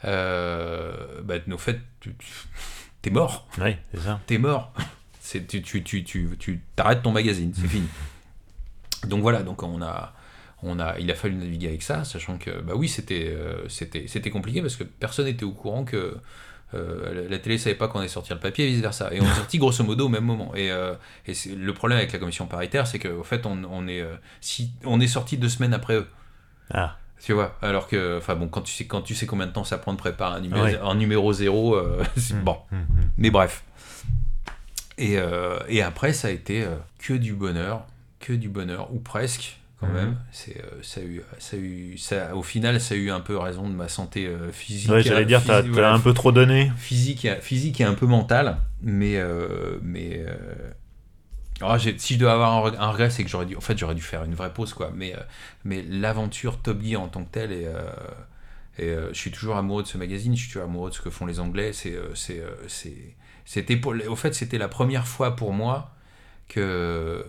euh, bah, au fait, tu, t'es mort. Oui, c'est ça. t'es mort. C'est, tu, tu, tu, tu, tu t'arrêtes ton magazine, c'est fini. Donc voilà, donc on a, on a, il a fallu naviguer avec ça, sachant que bah oui, c'était, euh, c'était, c'était compliqué parce que personne n'était au courant que euh, la, télé savait pas qu'on allait sortir le papier et vice versa. Et on est sorti grosso modo au même moment. Et, euh, et le problème avec la commission paritaire, c'est qu'au fait, on, on est, euh, si, on est sorti deux semaines après eux. Ah, Tu vois, alors que, enfin bon, quand tu sais, quand tu sais combien de temps ça prend de préparer un numéro, Ouais. un numéro zéro, c'est Hmm. bon. hmm, hmm. Mais bref. Et, et après, ça a été que du bonheur, que du bonheur, ou presque, quand même. C'est, euh, ça a eu, ça a eu, ça, au final, ça a eu un peu raison de ma santé euh, physique. Ouais, j'allais dire, t'as voilà, un peu trop donné. physique, et, physique et un peu mental, mais, euh, mais euh, alors, j'ai- si je dois avoir un, reg- un regret, c'est que j'aurais dû, en fait, j'aurais dû faire une vraie pause, quoi. Mais, euh, mais l'aventure Top Gear en tant que telle, et, et euh, je suis toujours amoureux de ce magazine, je suis toujours amoureux de ce que font les Anglais. C'est, c'est, c'est, c'était pour, au fait, c'était la première fois pour moi que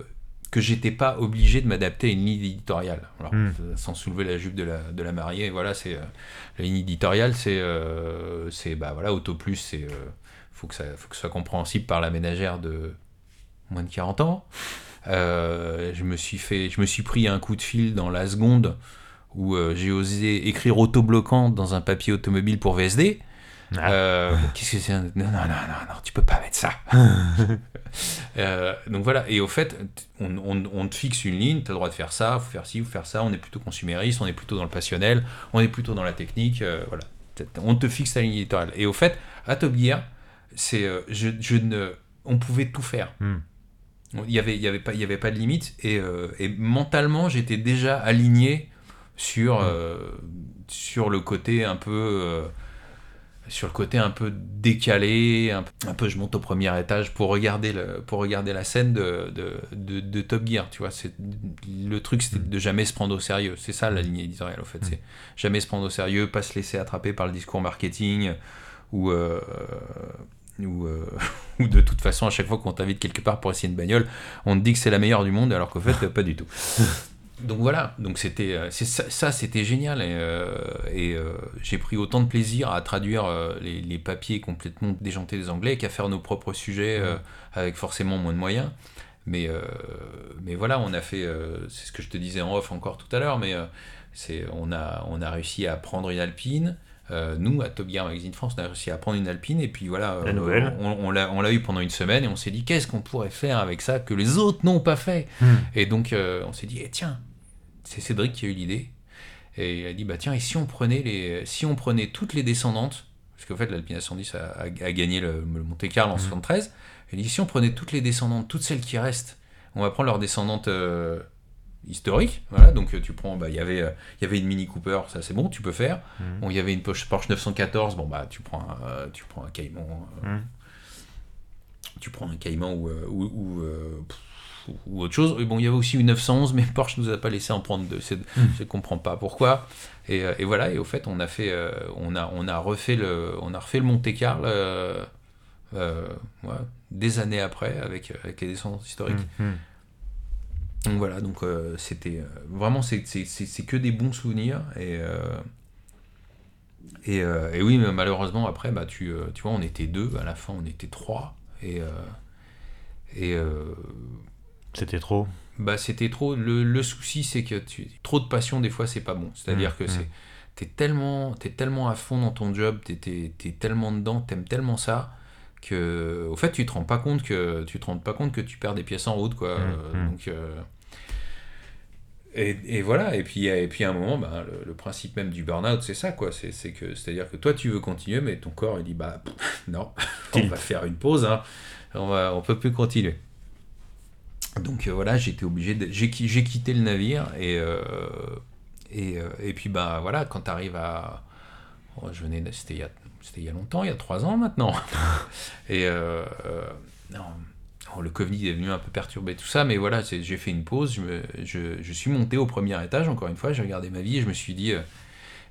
que j'étais pas obligé de m'adapter à une ligne éditoriale. Alors, Hmm. sans soulever la jupe de la, de la mariée, voilà, c'est euh, la ligne éditoriale, c'est euh, c'est bah voilà, Auto Plus, c'est euh, faut que ça faut que ce soit compréhensible par la ménagère de moins de 40 ans. je me suis fait, je me suis pris un coup de fil dans la seconde où j'ai osé écrire autobloquant dans un papier automobile pour VSD. Ah. Qu'est-ce que c'est Non, non, non, non, tu peux pas mettre ça. donc voilà, et au fait, on, on, te fixe une ligne, tu as le droit de faire ça, faut faire ci, faut faire ça, on est plutôt consumériste, on est plutôt dans le passionnel, on est plutôt dans la technique, voilà on te fixe la ligne éditoriale. Et au fait, à Top Gear, c'est, euh, je, ne, on pouvait tout faire. Hmm. Il n'y avait, il y avait, pas, il y avait pas de limite. Et, euh, et mentalement, j'étais déjà aligné sur, hmm. euh, sur le côté un peu sur le côté un peu décalé, un, peu je monte au premier étage pour regarder, le, pour regarder la scène de, de, de, Top Gear, tu vois. Le truc, c'était de jamais se prendre au sérieux. C'est ça la ligne éditoriale, au fait. C'est jamais se prendre au sérieux, pas se laisser attraper par le discours marketing, ou, euh, ou, euh, ou de toute façon, à chaque fois qu'on t'invite quelque part pour essayer une bagnole, on te dit que c'est la meilleure du monde, alors qu'au fait, pas du tout. Donc voilà, donc c'était euh, ça, c'était génial et, euh, euh, j'ai pris autant de plaisir à traduire les, papiers complètement déjantés des Anglais qu'à faire nos propres sujets avec forcément moins de moyens. Mais, mais voilà, on a fait, c'est ce que je te disais en off encore tout à l'heure, mais c'est on a, on a réussi à prendre une Alpine. Nous, à Top Gear Magazine France, on a réussi à prendre une Alpine et puis voilà, on, on l'a eu pendant une semaine et on s'est dit qu'est-ce qu'on pourrait faire avec ça que les autres n'ont pas fait. Hmm. Et donc on s'est dit, eh, tiens, c'est Cédric qui a eu l'idée. Et il a dit, bah tiens, et si on prenait, les, si on prenait toutes les descendantes, parce qu'en fait l'Alpine 110 a, a, gagné le, Monte Carlo en 73, mmh. il dit, si on prenait toutes les descendantes, toutes celles qui restent, on va prendre leurs descendantes euh, historiques, voilà, donc euh, tu prends, bah il y avait, euh, il y avait une Mini Cooper, ça c'est bon, tu peux faire, mmh. bon, il y avait une Porsche 914, bon bah tu prends un, tu prends un Cayman, mmh. tu prends un Cayman ou, ou, ou autre chose. bon, il y avait aussi une 911, mais Porsche nous a pas laissé en prendre deux. Hmm. Je ne comprends pas pourquoi. Et, euh, et, voilà. Et au fait, on a fait, euh, on a, on a refait le, on a refait le Monte Carlo euh, des années après avec, avec les descendances historiques. Donc voilà. Donc c'était vraiment c'est que des bons souvenirs et et, et, oui, mais malheureusement, après, bah, tu, tu vois, on était deux, à la fin, on était trois. Et, et c'était trop Bah, c'était trop. Le, souci, c'est que tu, trop de passion, des fois, c'est pas bon. C'est-à-dire mmh, que c'est. Mmh. T'es tellement, es tellement à fond dans ton job, t'es es, tellement dedans, t'aimes tellement ça, que au fait tu te rends pas compte que tu te rends pas compte que tu perds des pièces en route quoi mmh, donc euh, et, et, voilà et puis et puis à un moment bah, le, principe même du burn-out c'est ça quoi c'est que c'est à dire que toi tu veux continuer mais ton corps il dit bah non on va faire une pause hein. on va on peut plus continuer donc euh, voilà, j'étais obligé, de... j'ai quitté le navire et euh, et, euh, et, puis bah voilà, quand tu arrives à, oh, je venais, c'était il y a c'était il y a longtemps, il y a trois ans maintenant. et non, oh, le Covid est venu un peu perturber tout ça, mais voilà, j'ai fait une pause, je, me, je, je, suis monté au premier étage, encore une fois, j'ai regardé ma vie et je me suis dit,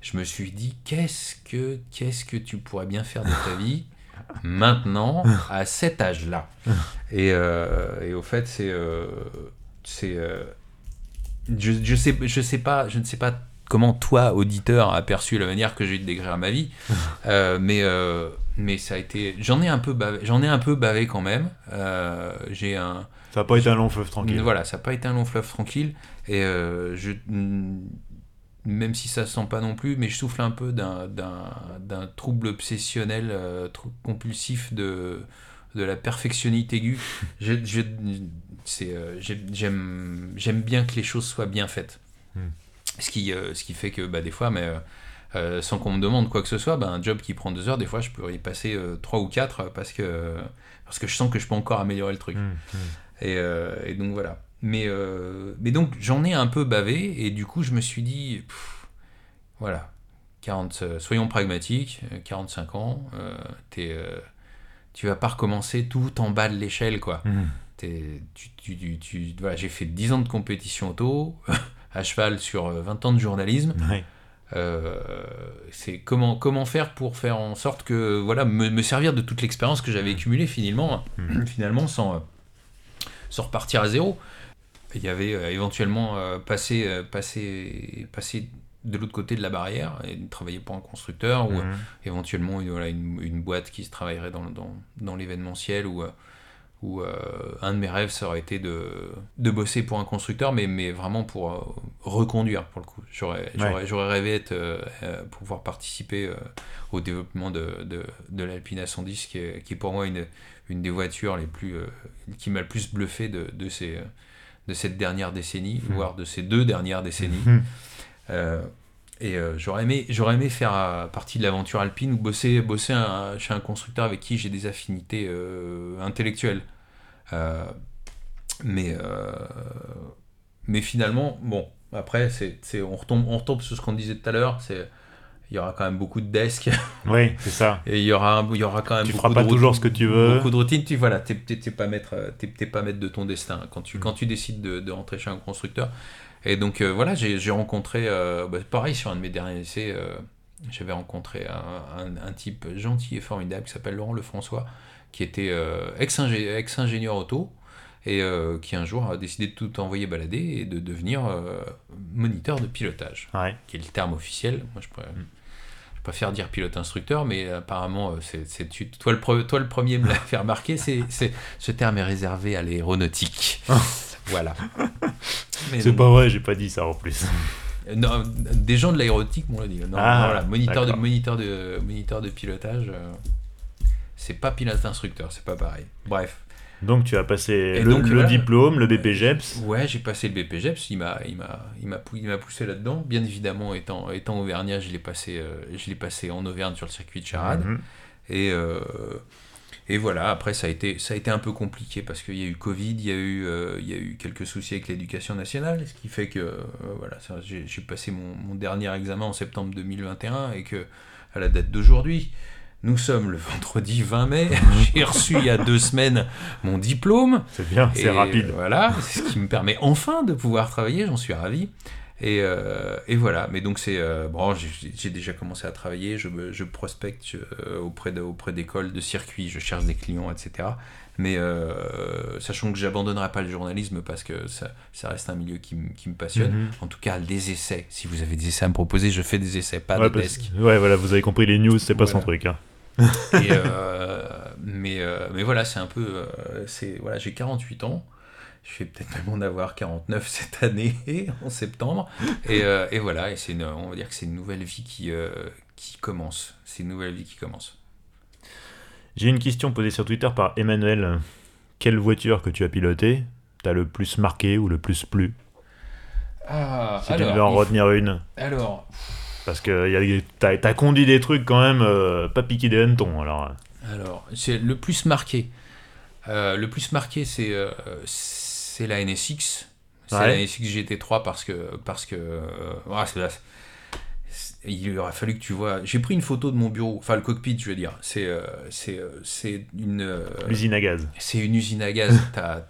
je me suis dit, qu'est-ce que, qu'est-ce que tu pourrais bien faire de ta vie maintenant à cet âge-là? Et, euh, et, au fait, c'est. Euh, c'est euh, je, je, sais, je, sais pas, je ne sais pas comment toi, auditeur, a perçu la manière que j'ai eu de décrire ma vie, mais, mais ça a été. J'en ai, un peu bavé, j'en ai un peu bavé quand même. j'ai un. Ça n'a pas été un long fleuve tranquille. Voilà, ça n'a pas été un long fleuve tranquille. Et je même si ça se sent pas non plus, mais je souffle un peu d'un trouble obsessionnel, euh, compulsif de, de la perfectionnité aiguë. Euh, j'aime bien que les choses soient bien faites. Hmm. Ce, qui, euh, ce qui fait que bah, des fois, mais, sans qu'on me demande quoi que ce soit, bah, un job qui prend deux heures, des fois je peux y passer trois ou quatre parce que, parce que je sens que je peux encore améliorer le truc. Hmm, hmm. Et, et donc voilà. Mais, euh, mais donc j'en ai un peu bavé et du coup je me suis dit, voilà, 40, euh, soyons pragmatiques, 45 euh, ans, es, tu vas pas recommencer tout en bas de l'échelle quoi. Mmh. Tu, tu, tu, voilà, j'ai fait 10 ans de compétition auto, à cheval sur 20 ans de journalisme. C'est comment, comment faire pour faire en sorte que voilà me, me servir de toute l'expérience que j'avais accumulée finalement, mmh. finalement sans, sans repartir à zéro. Il y avait euh, éventuellement euh, passé, euh, passer, passer de l'autre côté de la barrière et travailler pour un constructeur ou éventuellement une, voilà, une, boîte qui se travaillerait dans, dans, dans l'événementiel ou, où euh, un de mes rêves, ça aurait été de, de bosser pour un constructeur, mais, mais vraiment pour euh, reconduire, pour le coup. J'aurais Ouais. rêvé être, euh, euh, pouvoir participer euh, au développement de, de, de l'Alpine A110, qui est, qui est pour moi une, une des voitures les plus, euh, qui m'a le plus bluffé de, de, ces, de cette dernière décennie, Mhm. voire de ces deux dernières décennies. Euh, et j'aurais aimé, aimé faire partie de l'aventure alpine ou bosser, bosser un- chez un constructeur avec qui j'ai des affinités intellectuelles. Mais, mais finalement, bon, après, c'est, c'est- on, retombe, on retombe sur ce qu'on disait tout à l'heure. C'est, il y aura quand même beaucoup de desks Oui, c'est ça. et il y aura, il y aura quand même Tu beaucoup feras de pas toujours ce que tu veux. Beaucoup de routines, tu voilà, t'es, t'es- t'es pas maître, t'es, t'es pas maître de ton destin quand tu, quand tu décides de, de rentrer chez un constructeur. Et donc euh, voilà, j'ai, j'ai rencontré, euh, bah, pareil sur un de mes derniers essais, euh, j'avais rencontré un, un- un type gentil et formidable qui s'appelle Laurent Lefrançois, qui était ex-ingé- ex-ingénieur auto et euh, qui un jour a décidé de tout envoyer balader et de devenir euh, moniteur de pilotage Ouais. qui est le terme officiel. Moi, je, pourrais- je préfère dire pilote instructeur, mais apparemment, euh, c'est, toi, le pre- toi le premier me l'a fait remarquer, c'est, ce terme est réservé à l'aéronautique. voilà. C'est pas vrai, j'ai pas dit ça en plus. non, des gens de l'aéronautique m'ont dit. Non, Ah, non, voilà, moniteur de, moniteur, de, moniteur de pilotage, euh, c'est pas pilote instructeur, c'est pas pareil. Bref. Donc tu as passé le, donc, le voilà. diplôme, le BPGEPS. Ouais, j'ai passé le BPGEPS, il m'a, il m'a, il m'a, pou- il m'a poussé là-dedans. Bien évidemment, étant, étant auvergnat, je l'ai passé, euh, je l'ai passé en Auvergne sur le circuit de Charade. Mhm. Et, euh, et voilà, après, ça a, été, ça a été un peu compliqué parce qu'il y a eu Covid, il y a eu, euh, il y a eu quelques soucis avec l'éducation nationale, ce qui fait que euh, voilà, j'ai passé mon, mon dernier examen en septembre 2021 et que, à la date d'aujourd'hui, nous sommes le vendredi 20 mai, j'ai reçu il y a deux semaines mon diplôme. C'est bien, c'est rapide. Voilà, c'est ce qui me permet enfin de pouvoir travailler, j'en suis ravi. Et, euh, et voilà, mais donc c'est. euh, bon, j'ai déjà commencé à travailler, je, prospecte euh, auprès de- auprès d'écoles, de circuits, je cherche des clients, etc. Mais euh, sachant que j'abandonnerai pas le journalisme parce que ça, ça reste un milieu qui, me passionne. Mhm. En tout cas, des essais. Si vous avez des essais à me proposer, je fais des essais, pas Ouais, de desk. ouais, voilà, vous avez compris, les news, c'est pas son truc. hein. Et, euh, mais, euh, mais voilà, c'est un peu. euh, c'est voilà, j'ai 48 ans. Je vais peut-être même en avoir 49 cette année, en septembre. Et, et voilà, et une- on va dire que c'est une nouvelle vie qui, qui commence. C'est une nouvelle vie qui commence. J'ai une question posée sur Twitter par Emmanuel. Quelle voiture que tu as pilotée t'as le plus marqué ou le plus plu? Ah, Si tu devais en retenir une. alors, Parce que t'as t'as conduit des trucs quand même euh, pas piqués des hannetons. Alors, Alors, c'est le plus marqué. Euh, le plus marqué, c'est euh, c'est la NSX. C'est Ouais. la NSX GT3 parce que parce que euh, ah, il aurait fallu que tu vois. J'ai pris une photo de mon bureau, enfin le cockpit, je veux dire. C'est euh, c'est euh, c'est une euh, l'usine à gaz. c'est une usine à gaz. T'as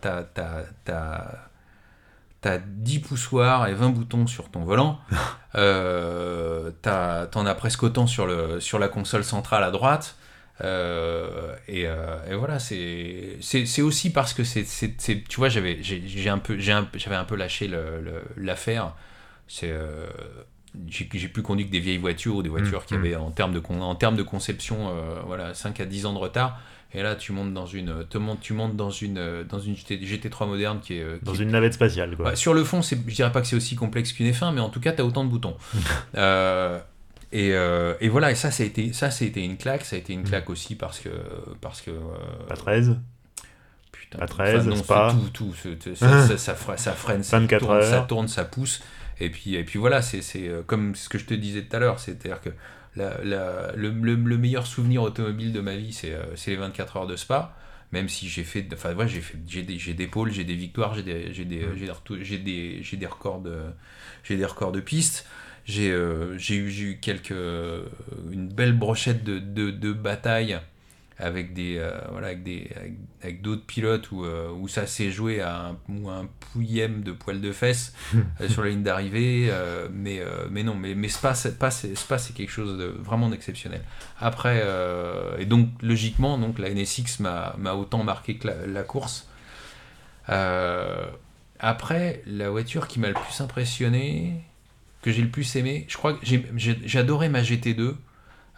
t'as t'as t'as t'as 10 poussoirs et 20 boutons sur ton volant. Euh, t'as- T'en as presque autant sur, le, sur la console centrale à droite. Euh, et, euh, et voilà, c'est c'est c'est aussi parce que c'est tu vois, j'avais j'ai j'ai un peu j'ai un- j'avais un peu lâché le- le- l'affaire. C'est euh, j'ai j'ai plus conduit que des vieilles voitures ou des voitures Mm, qui avaient en termes de con- en termes de conception voilà 5 à 10 ans de retard. Et là, tu montes dans une, te montes, tu montes dans une, dans une GT, GT3 moderne qui est, euh, qui Dans est- une navette spatiale, quoi. bah, sur le fond, c'est, je dirais pas que c'est aussi complexe qu'une F1, mais en tout cas, tu as autant de boutons. Euh, et, euh, et voilà, et ça, ça a été, ça, ça a été une claque. Ça a été une claque aussi parce que, parce que. euh, Pas 13 putain, pas 13, non, pas- tout, tout, ça, ça, ça, fre- ça freine, ça 24 tourne, ça tourne, ça pousse. Et puis, et puis voilà, c'est, c'est euh, comme ce que je te disais tout à l'heure, c'est-à-dire que la, la- le, le- le meilleur souvenir automobile de ma vie, c'est, euh, les 24 heures de Spa. Même si j'ai fait, enfin ouais, j'ai fait, j'ai des, j'ai des pôles, j'ai des victoires, j'ai des, j'ai des, Mm. j'ai des, j'ai des, j'ai des records de, j'ai des records de piste. J'ai, euh, j'ai eu, j'ai eu quelques, une belle brochette de, de, de batailles avec des, euh, voilà, avec des, avec, avec d'autres pilotes où, euh, où ça s'est joué à un, ou un pouillème de poil de fesses euh, sur la ligne d'arrivée. euh, mais, mais non, mais, mais Spa, c'est, Spa, c'est, c'est quelque chose de vraiment d'exceptionnel. Après, et donc logiquement, donc, la NSX m'a, m'a autant marqué que la, la course. Après, la voiture qui m'a le plus impressionné, que j'ai le plus aimé, je crois que adoré ma GT2.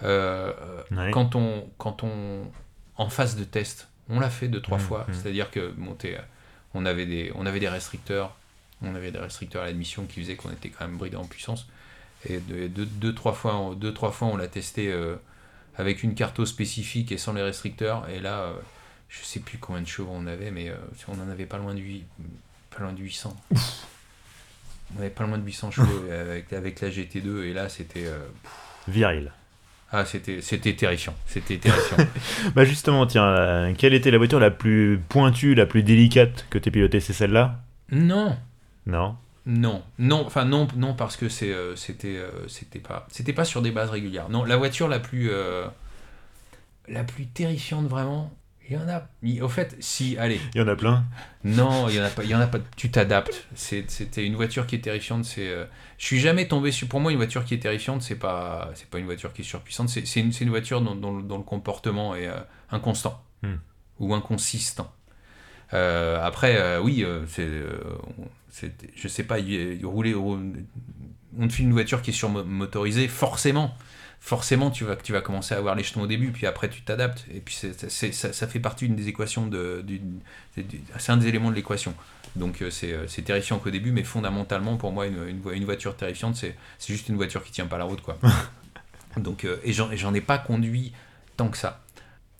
Euh, Ouais. quand on, quand on, en phase de test, On l'a fait deux, trois Mmh, fois. mmh. C'est-à-dire que bon, on, avait des, on avait des restricteurs. On avait des restricteurs à l'admission qui faisaient qu'on était quand même bridé en puissance. Et deux, deux, deux, trois, fois, on- deux, trois fois, on l'a testé euh, avec une carto spécifique et sans les restricteurs. Et là, euh, je sais plus combien de chevaux on avait, mais euh, on en avait pas loin de, huit- pas loin de 800. On avait pas loin de 800 chevaux avec, avec la GT2. Et là, c'était. Viril. Ah, c'était c'était terrifiant. C'était terrifiant. Bah justement, tiens, euh, quelle était la voiture la plus pointue, la plus délicate que tu pilotée? C'est celle-là? Non! Non? Non, non, enfin non, non parce que c'est, euh, c'était, euh, c'était pas, c'était pas sur des bases régulières. Non, la voiture la plus, euh, la plus terrifiante vraiment. Il y en a. il- Au fait, si, allez, Il y en a plein. non, il y en a pas, il y en a pas. Tu t'adaptes. C'est- c'était une voiture qui est terrifiante. C'est, je suis jamais tombé sur. Pour moi, une voiture qui est terrifiante, c'est pas, c'est pas une voiture qui est surpuissante. C'est, c'est une, c'est une voiture dont, dont- dont le comportement est euh, inconstant Hmm. ou inconsistant. Euh, après, euh, oui, euh, c'est, c'est- je sais pas, rouler, rou- on te file une voiture qui est surmotorisée, forcément, forcément, tu vas, tu vas commencer à avoir les jetons au début, puis après tu t'adaptes, et puis c'est, ça, ça fait partie d'une des équations de, d'une- c'est, du- c'est un des éléments de l'équation. Donc euh, c'est, euh, c'est terrifiant qu'au début, mais fondamentalement, pour moi, une, une, vo- une voiture terrifiante, c'est, juste une voiture qui tient pas la route, quoi. Donc, euh, et, j'en, et j'en ai pas conduit tant que ça.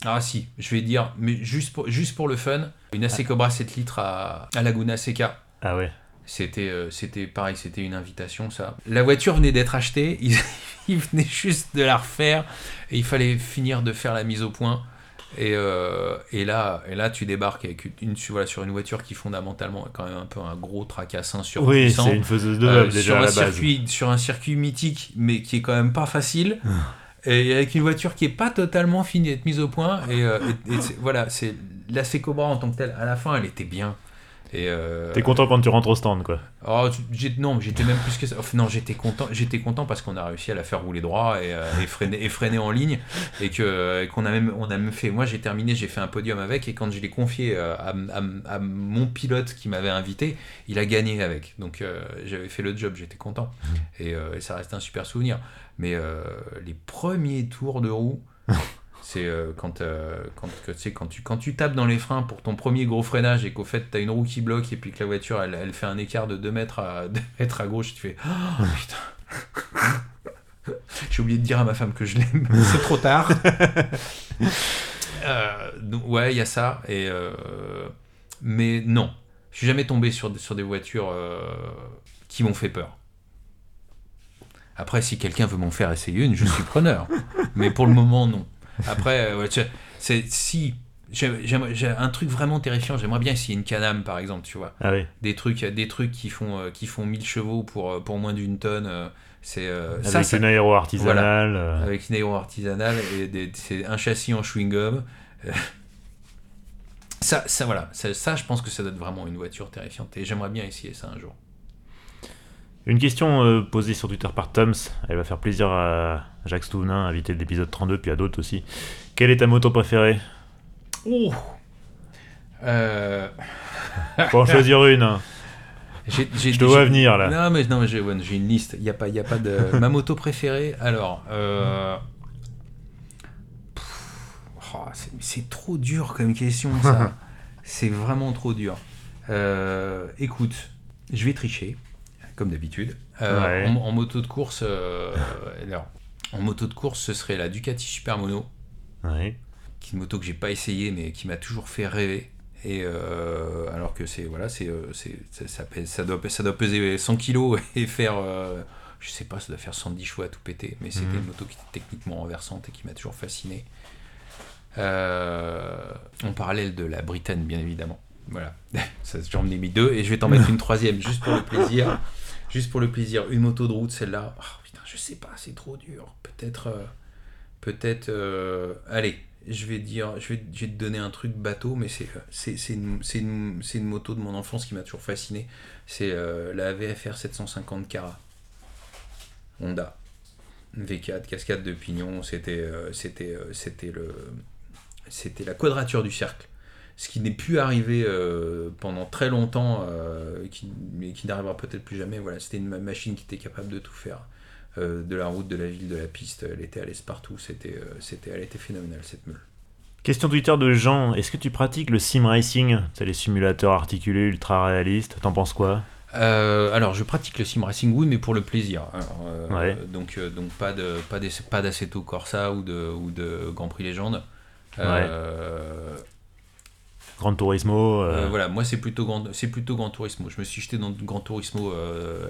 Ah si, je vais dire, mais juste pour, juste pour le fun, une AC Cobra 7 litres à, à Laguna Seca. Ah ouais. C'était, euh, c'était pareil, c'était une invitation ça. La voiture venait d'être achetée, ils, ils venaient juste de la refaire et il fallait finir de faire la mise au point. Et, euh, et, là, et là, tu débarques avec une, voilà, sur une voiture qui fondamentalement est quand même un peu un gros tracassin sur Oui, c'est une faiseuse de euh, déjà sur, à un la base. circuit, sur un circuit mythique, mais qui est quand même pas facile. et avec une voiture qui est pas totalement finie d'être mise au point. Et, euh, et- et c'est- voilà, c'est la Cobra en tant que telle. À la fin, elle était bien. Et euh, T'es content quand tu rentres au stand, quoi. oh, non, j'étais même plus que ça. Non, j'étais content. J'étais content parce qu'on a réussi à la faire rouler droit et, euh, et freiner, et freiner en ligne et que et qu'on a même, on a même fait. Moi, j'ai terminé, j'ai fait un podium avec et quand je l'ai confié euh, à, à- à mon pilote qui m'avait invité, il a gagné avec. Donc, euh, j'avais fait le job, j'étais content et, euh, et ça reste un super souvenir. Mais euh, les premiers tours de roue. C'est euh, quand, euh, quand, que, tu sais, quand, tu, quand tu tapes dans les freins pour ton premier gros freinage et qu'au fait tu as une roue qui bloque et puis que la voiture elle, elle fait un écart de 2 mètres à, 2 mètres à gauche, tu fais Oh putain J'ai oublié de dire à ma femme que je l'aime, c'est trop tard. Euh, donc, ouais, il y a ça. Et, euh, mais non, je suis jamais tombé sur, des- sur des voitures qui m'ont fait peur. Après, si quelqu'un veut m'en faire essayer une, je suis preneur. Mais pour le moment, non. Après, euh, ouais, c'est si j'ai un truc vraiment terrifiant. J'aimerais bien essayer une Canam, par exemple, tu vois. Ah oui. Des trucs, des trucs qui font euh, qui font 1000 chevaux pour euh, pour moins d'une tonne. euh, C'est euh, Avec ça, une aéro artisanale. avec une aéro artisanale et des- c'est un châssis en chewing gum. Ça, ça voilà, ça, ça, je pense que ça doit être vraiment une voiture terrifiante et j'aimerais bien essayer ça un jour. Une question euh, posée sur Twitter par Toms, elle va faire plaisir à Jacques Stouvenin, invité de l'épisode 32, puis à d'autres aussi. Quelle est ta moto préférée? Oh euh, Faut en choisir une. hein. Je te vois j'ai- venir là. Non mais non mais j'ai ouais, une liste. Il y a pas y a pas de ma moto préférée. Alors euh... oh, c'est c'est trop dur comme question ça. c'est vraiment trop dur. Euh, écoute, je vais tricher comme d'habitude. Euh, Ouais. en, en moto de course, euh, alors en moto de course, ce serait la Ducati Super Mono Ouais. qui est une moto que j'ai pas essayé mais qui m'a toujours fait rêver et euh, alors que c'est voilà c'est ça, ça pèse- ça doit ça doit peser 100 kilos et faire je sais pas ça doit faire 110 chevaux à tout péter mais c'était Mhm. une moto qui était techniquement renversante et qui m'a toujours fasciné Euh, en parallèle de la Britanne bien évidemment voilà ça j'en ai mis deux et je vais t'en mettre une troisième juste pour le plaisir juste pour le plaisir. Une moto de route celle-là. Oh, putain je sais pas c'est trop dur. Peut-être euh, peut-être euh, allez je vais dire je vais, te donner un truc bateau mais c'est c'est une, une, une moto de mon enfance qui m'a toujours fasciné. C'est euh, la VFR 750 Cara. Honda. V4 cascade de pignon. C'était euh, euh, c'était le c'était la quadrature du cercle ce qui n'est plus arrivé euh, pendant très longtemps euh, qui, mais qui n'arrivera peut-être plus jamais voilà c'était une ma- machine qui était capable de tout faire euh, de la route, de la ville, de la piste. Elle était à partout. C'était, euh, c'était, elle était phénoménale cette meule. Question Twitter de Jean. Est-ce que tu pratiques le sim racing? C'est les simulateurs articulés ultra réalistes. T'en penses quoi? Euh, alors, je pratique le sim racing, oui, mais pour le plaisir. Alors, euh, Ouais. Donc, euh, donc pas de pas d'Assetto Corsa ou de ou de Grand Prix Légende. Euh, Gran Turismo euh, euh, voilà, moi c'est plutôt grand, c'est plutôt Grand Turismo. Je me suis jeté dans Grand Turismo euh,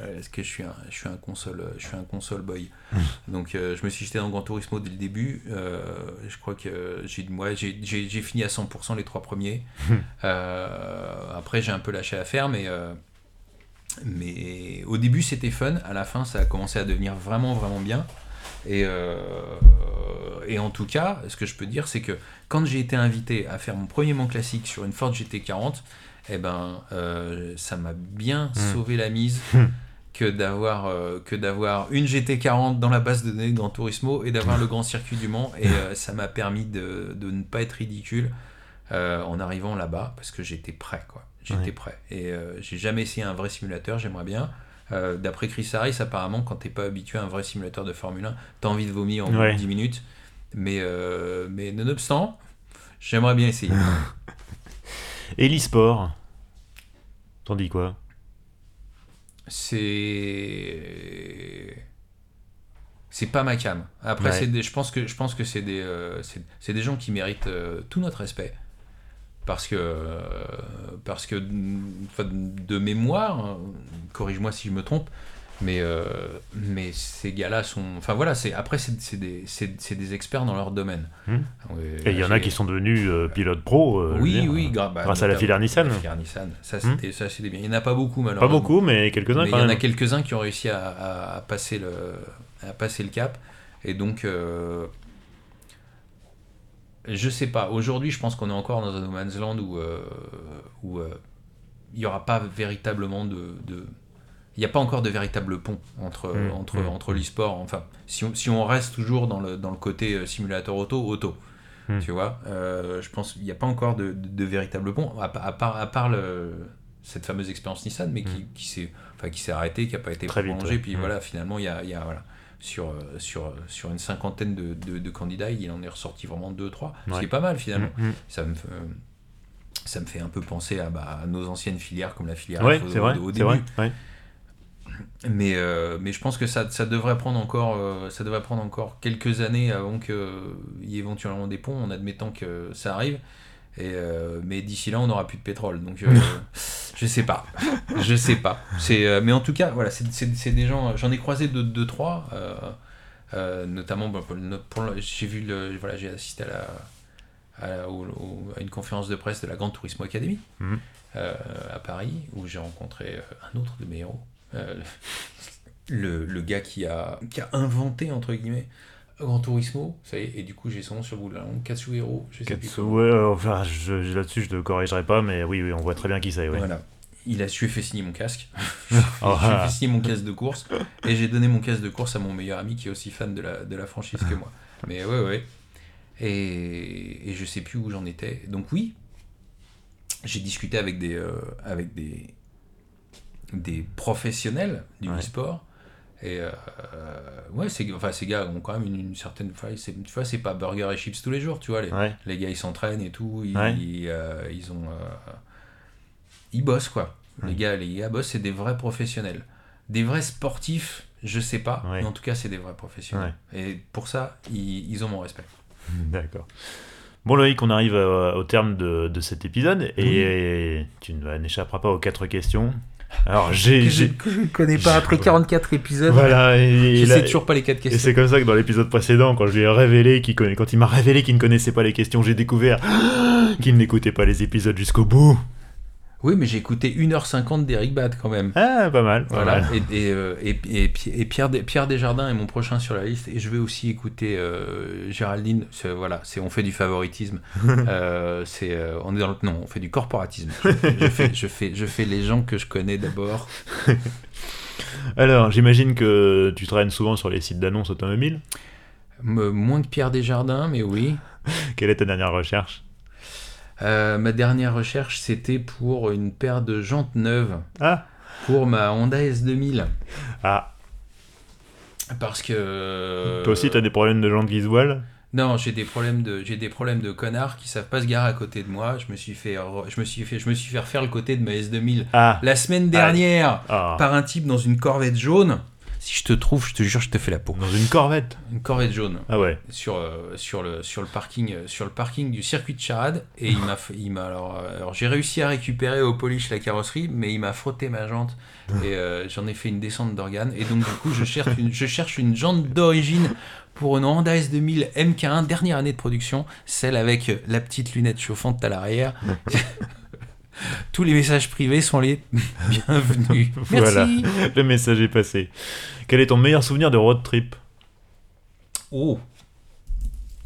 euh, parce que je suis un, je suis un console, je suis un console boy. Donc je me suis jeté dans Grand Turismo dès le début. Je crois que j'ai, ouais, j'ai, j'ai, j'ai fini à 100% les trois premiers. Après j'ai un peu lâché l'affaire, mais mais au début c'était fun. À la fin ça a commencé à devenir vraiment vraiment bien. Et, euh, et en tout cas, ce que je peux dire, c'est que quand j'ai été invité à faire mon premier Mans classique sur une Ford GT40, eh ben, euh, ça m'a bien Mm. sauvé la mise que d'avoir euh, que d'avoir une GT40 dans la base de données dans Turismo et d'avoir le grand circuit du Mans. Et euh, ça m'a permis de, de ne pas être ridicule euh, en arrivant là-bas parce que j'étais prêt, quoi. J'étais Ouais. prêt. Et j'ai jamais essayé un vrai simulateur, j'aimerais bien. Euh, D'après Chris Harris, apparemment, quand t'es pas habitué à un vrai simulateur de Formule 1, t'as envie de vomir en bout de Ouais. 10 minutes. Mais, euh, mais nonobstant, j'aimerais bien essayer. Et l'e-sport? T'en dis quoi? C'est c'est pas ma cam. Après, Ouais. des- je pense que je pense que c'est des euh, des gens qui méritent tout notre respect parce que euh, parce que de mémoire, corrige-moi si je me trompe, mais euh, mais ces gars-là sont enfin voilà c'est après c'est c'est des des experts dans leur domaine. Hmm. Ouais, Et il y en a qui sont devenus euh, pilotes pro. euh, oui, dire, oui, bah, grâce à la filière Nissan. La filière Nissan, ça Hmm. c'était bien. Il n'y en a pas beaucoup Pas malheureusement. beaucoup, mais quelques-uns il y en a quelques-uns qui ont réussi à, à- à passer, le, à passer le cap. Et donc, je sais pas. Aujourd'hui, je pense qu'on est encore dans un no man's land où, euh, où euh, il n'y aura pas véritablement de. de- il n'y a pas encore de véritable pont entre, Mm, entre, mm. entre l'e-sport. Enfin, si on, si on reste toujours dans le, dans le côté euh, simulateur auto, auto. Mm. Tu vois, euh, je pense qu'il n'y a pas encore de, de- de véritable pont, à, à part, à part le, cette fameuse expérience Nissan, mais qui, qui s'est enfin, arrêtée, qui n'a pas été Mm. Vite, prolongée. ouais. Puis Mm. voilà, finalement, il y a, y a, voilà, sur, euh, sur, sur une cinquantaine de, de- de candidats, il en est ressorti vraiment 2-3, ce Ouais. qui est pas mal finalement. Mm, mm. Ça, me, fait- euh, ça me fait un peu penser à, bah, à nos anciennes filières comme la filière Ouais, c'est vrai. au début. vrai. ouais. Mais, euh, mais je pense que ça, ça, devrait prendre encore, euh, ça devrait prendre encore quelques années avant qu'il y ait éventuellement des ponts, en admettant que ça arrive. Et, euh, mais d'ici là, on n'aura plus de pétrole. Donc, euh, je sais pas. Je sais pas. C'est, euh, mais en tout cas, voilà, c'est, des gens. J'en ai croisé deux, deux trois. euh, euh, notamment, bah, pour pour j'ai vu le, voilà, j'ai assisté à la, à, la- au- au- à une conférence de presse de la Grande Turismo Academy Mhm. euh, à Paris, où j'ai rencontré euh, un autre de mes héros, euh, le, le gars qui a, qui a inventé, entre guillemets, Gran Turismo, ça y est, et du coup j'ai son nom sur le bout de la langue, Katsuhiro, je sais plus Katsu- comment. ouais, euh, enfin, là-dessus, je te corrigerai pas, mais oui, oui, on voit très bien qui c'est. ouais. Voilà. Il a su fait signer mon casque. lui Oh, ai ah. fait signer mon casque de course. Et j'ai donné mon casque de course à mon meilleur ami qui est aussi fan de la, de la franchise que moi. Mais ouais, ouais. Et, et je sais plus où j'en étais. Donc oui, j'ai discuté avec des, euh, avec des, des professionnels du Ouais. e-sport. Et euh, ouais, ces, enfin, ces gars ont quand même une, une certaine. c'est- Tu vois, c'est pas burger et chips tous les jours, tu vois. Les, Ouais. les gars, ils s'entraînent et tout. Ils, Ouais. ils, euh, ils ont. euh, ils bossent, quoi. Les gars, les gars bossent, c'est des vrais professionnels. Des vrais sportifs, je sais pas. Ouais. Mais en tout cas, c'est des vrais professionnels. Et pour ça, ils, ils ont mon respect. D'accord. Bon Loïc, on arrive euh, au terme de, de cet épisode et tu ne- n'échapperas pas aux quatre questions. Alors j'ai... j'ai- ne connais pas après 44 épisodes. Voilà, et, Je et sais toujours pas les quatre et questions. c'est comme ça que dans l'épisode précédent, quand je lui ai révélé qu'il connaît, quand il m'a révélé qu'il ne connaissait pas les questions, j'ai découvert qu'il n'écoutait pas les épisodes jusqu'au bout. Oui, mais j'ai écouté 1h50 d'Eric Bad quand même. Ah, pas mal. pas Voilà. mal. Et, et, et, et Pi- et Pierre, Des- Pierre Desjardins est mon prochain sur la liste. Et je vais aussi écouter euh, Géraldine. C'est- Voilà, c'est on fait du favoritisme. Euh, c'est euh, on est dans le non, on fait du corporatisme. Je, je fais, je fais je fais les gens que je connais d'abord. Alors, j'imagine que tu traînes souvent sur les sites d'annonces automobiles. Moins que Pierre Desjardins, mais oui. Quelle est ta dernière recherche? Euh, ma dernière recherche, c'était pour une paire de jantes neuves Ah, pour ma Honda S2000. ah Parce que. toi aussi, t'as des problèmes de jantes voilent Non, j'ai des problèmes de j'ai des problèmes de connards qui savent pas se garer à côté de moi. Je me suis fait je me suis fait je me suis fait refaire le côté de ma S2000 Ah, la semaine dernière ah. par un type dans une Corvette jaune. Si je te trouve, je te jure, je te fais la peau. dans une corvette. Une Corvette jaune. Ah ouais. sur euh, sur le sur le parking euh, sur le parking du circuit de Charade. Et il m'a il m'a alors, euh, alors j'ai réussi à récupérer au polish la carrosserie mais il m'a frotté ma jante. Et euh, j'en ai fait une descente d'organes. Et donc du coup je cherche une, je cherche une jante d'origine pour une Honda S2000 MK1 dernière année de production. Celle avec la petite lunette chauffante à l'arrière tous les messages privés sont les bienvenus merci Voilà. Le message est passé. Quel est ton meilleur souvenir de road trip? Oh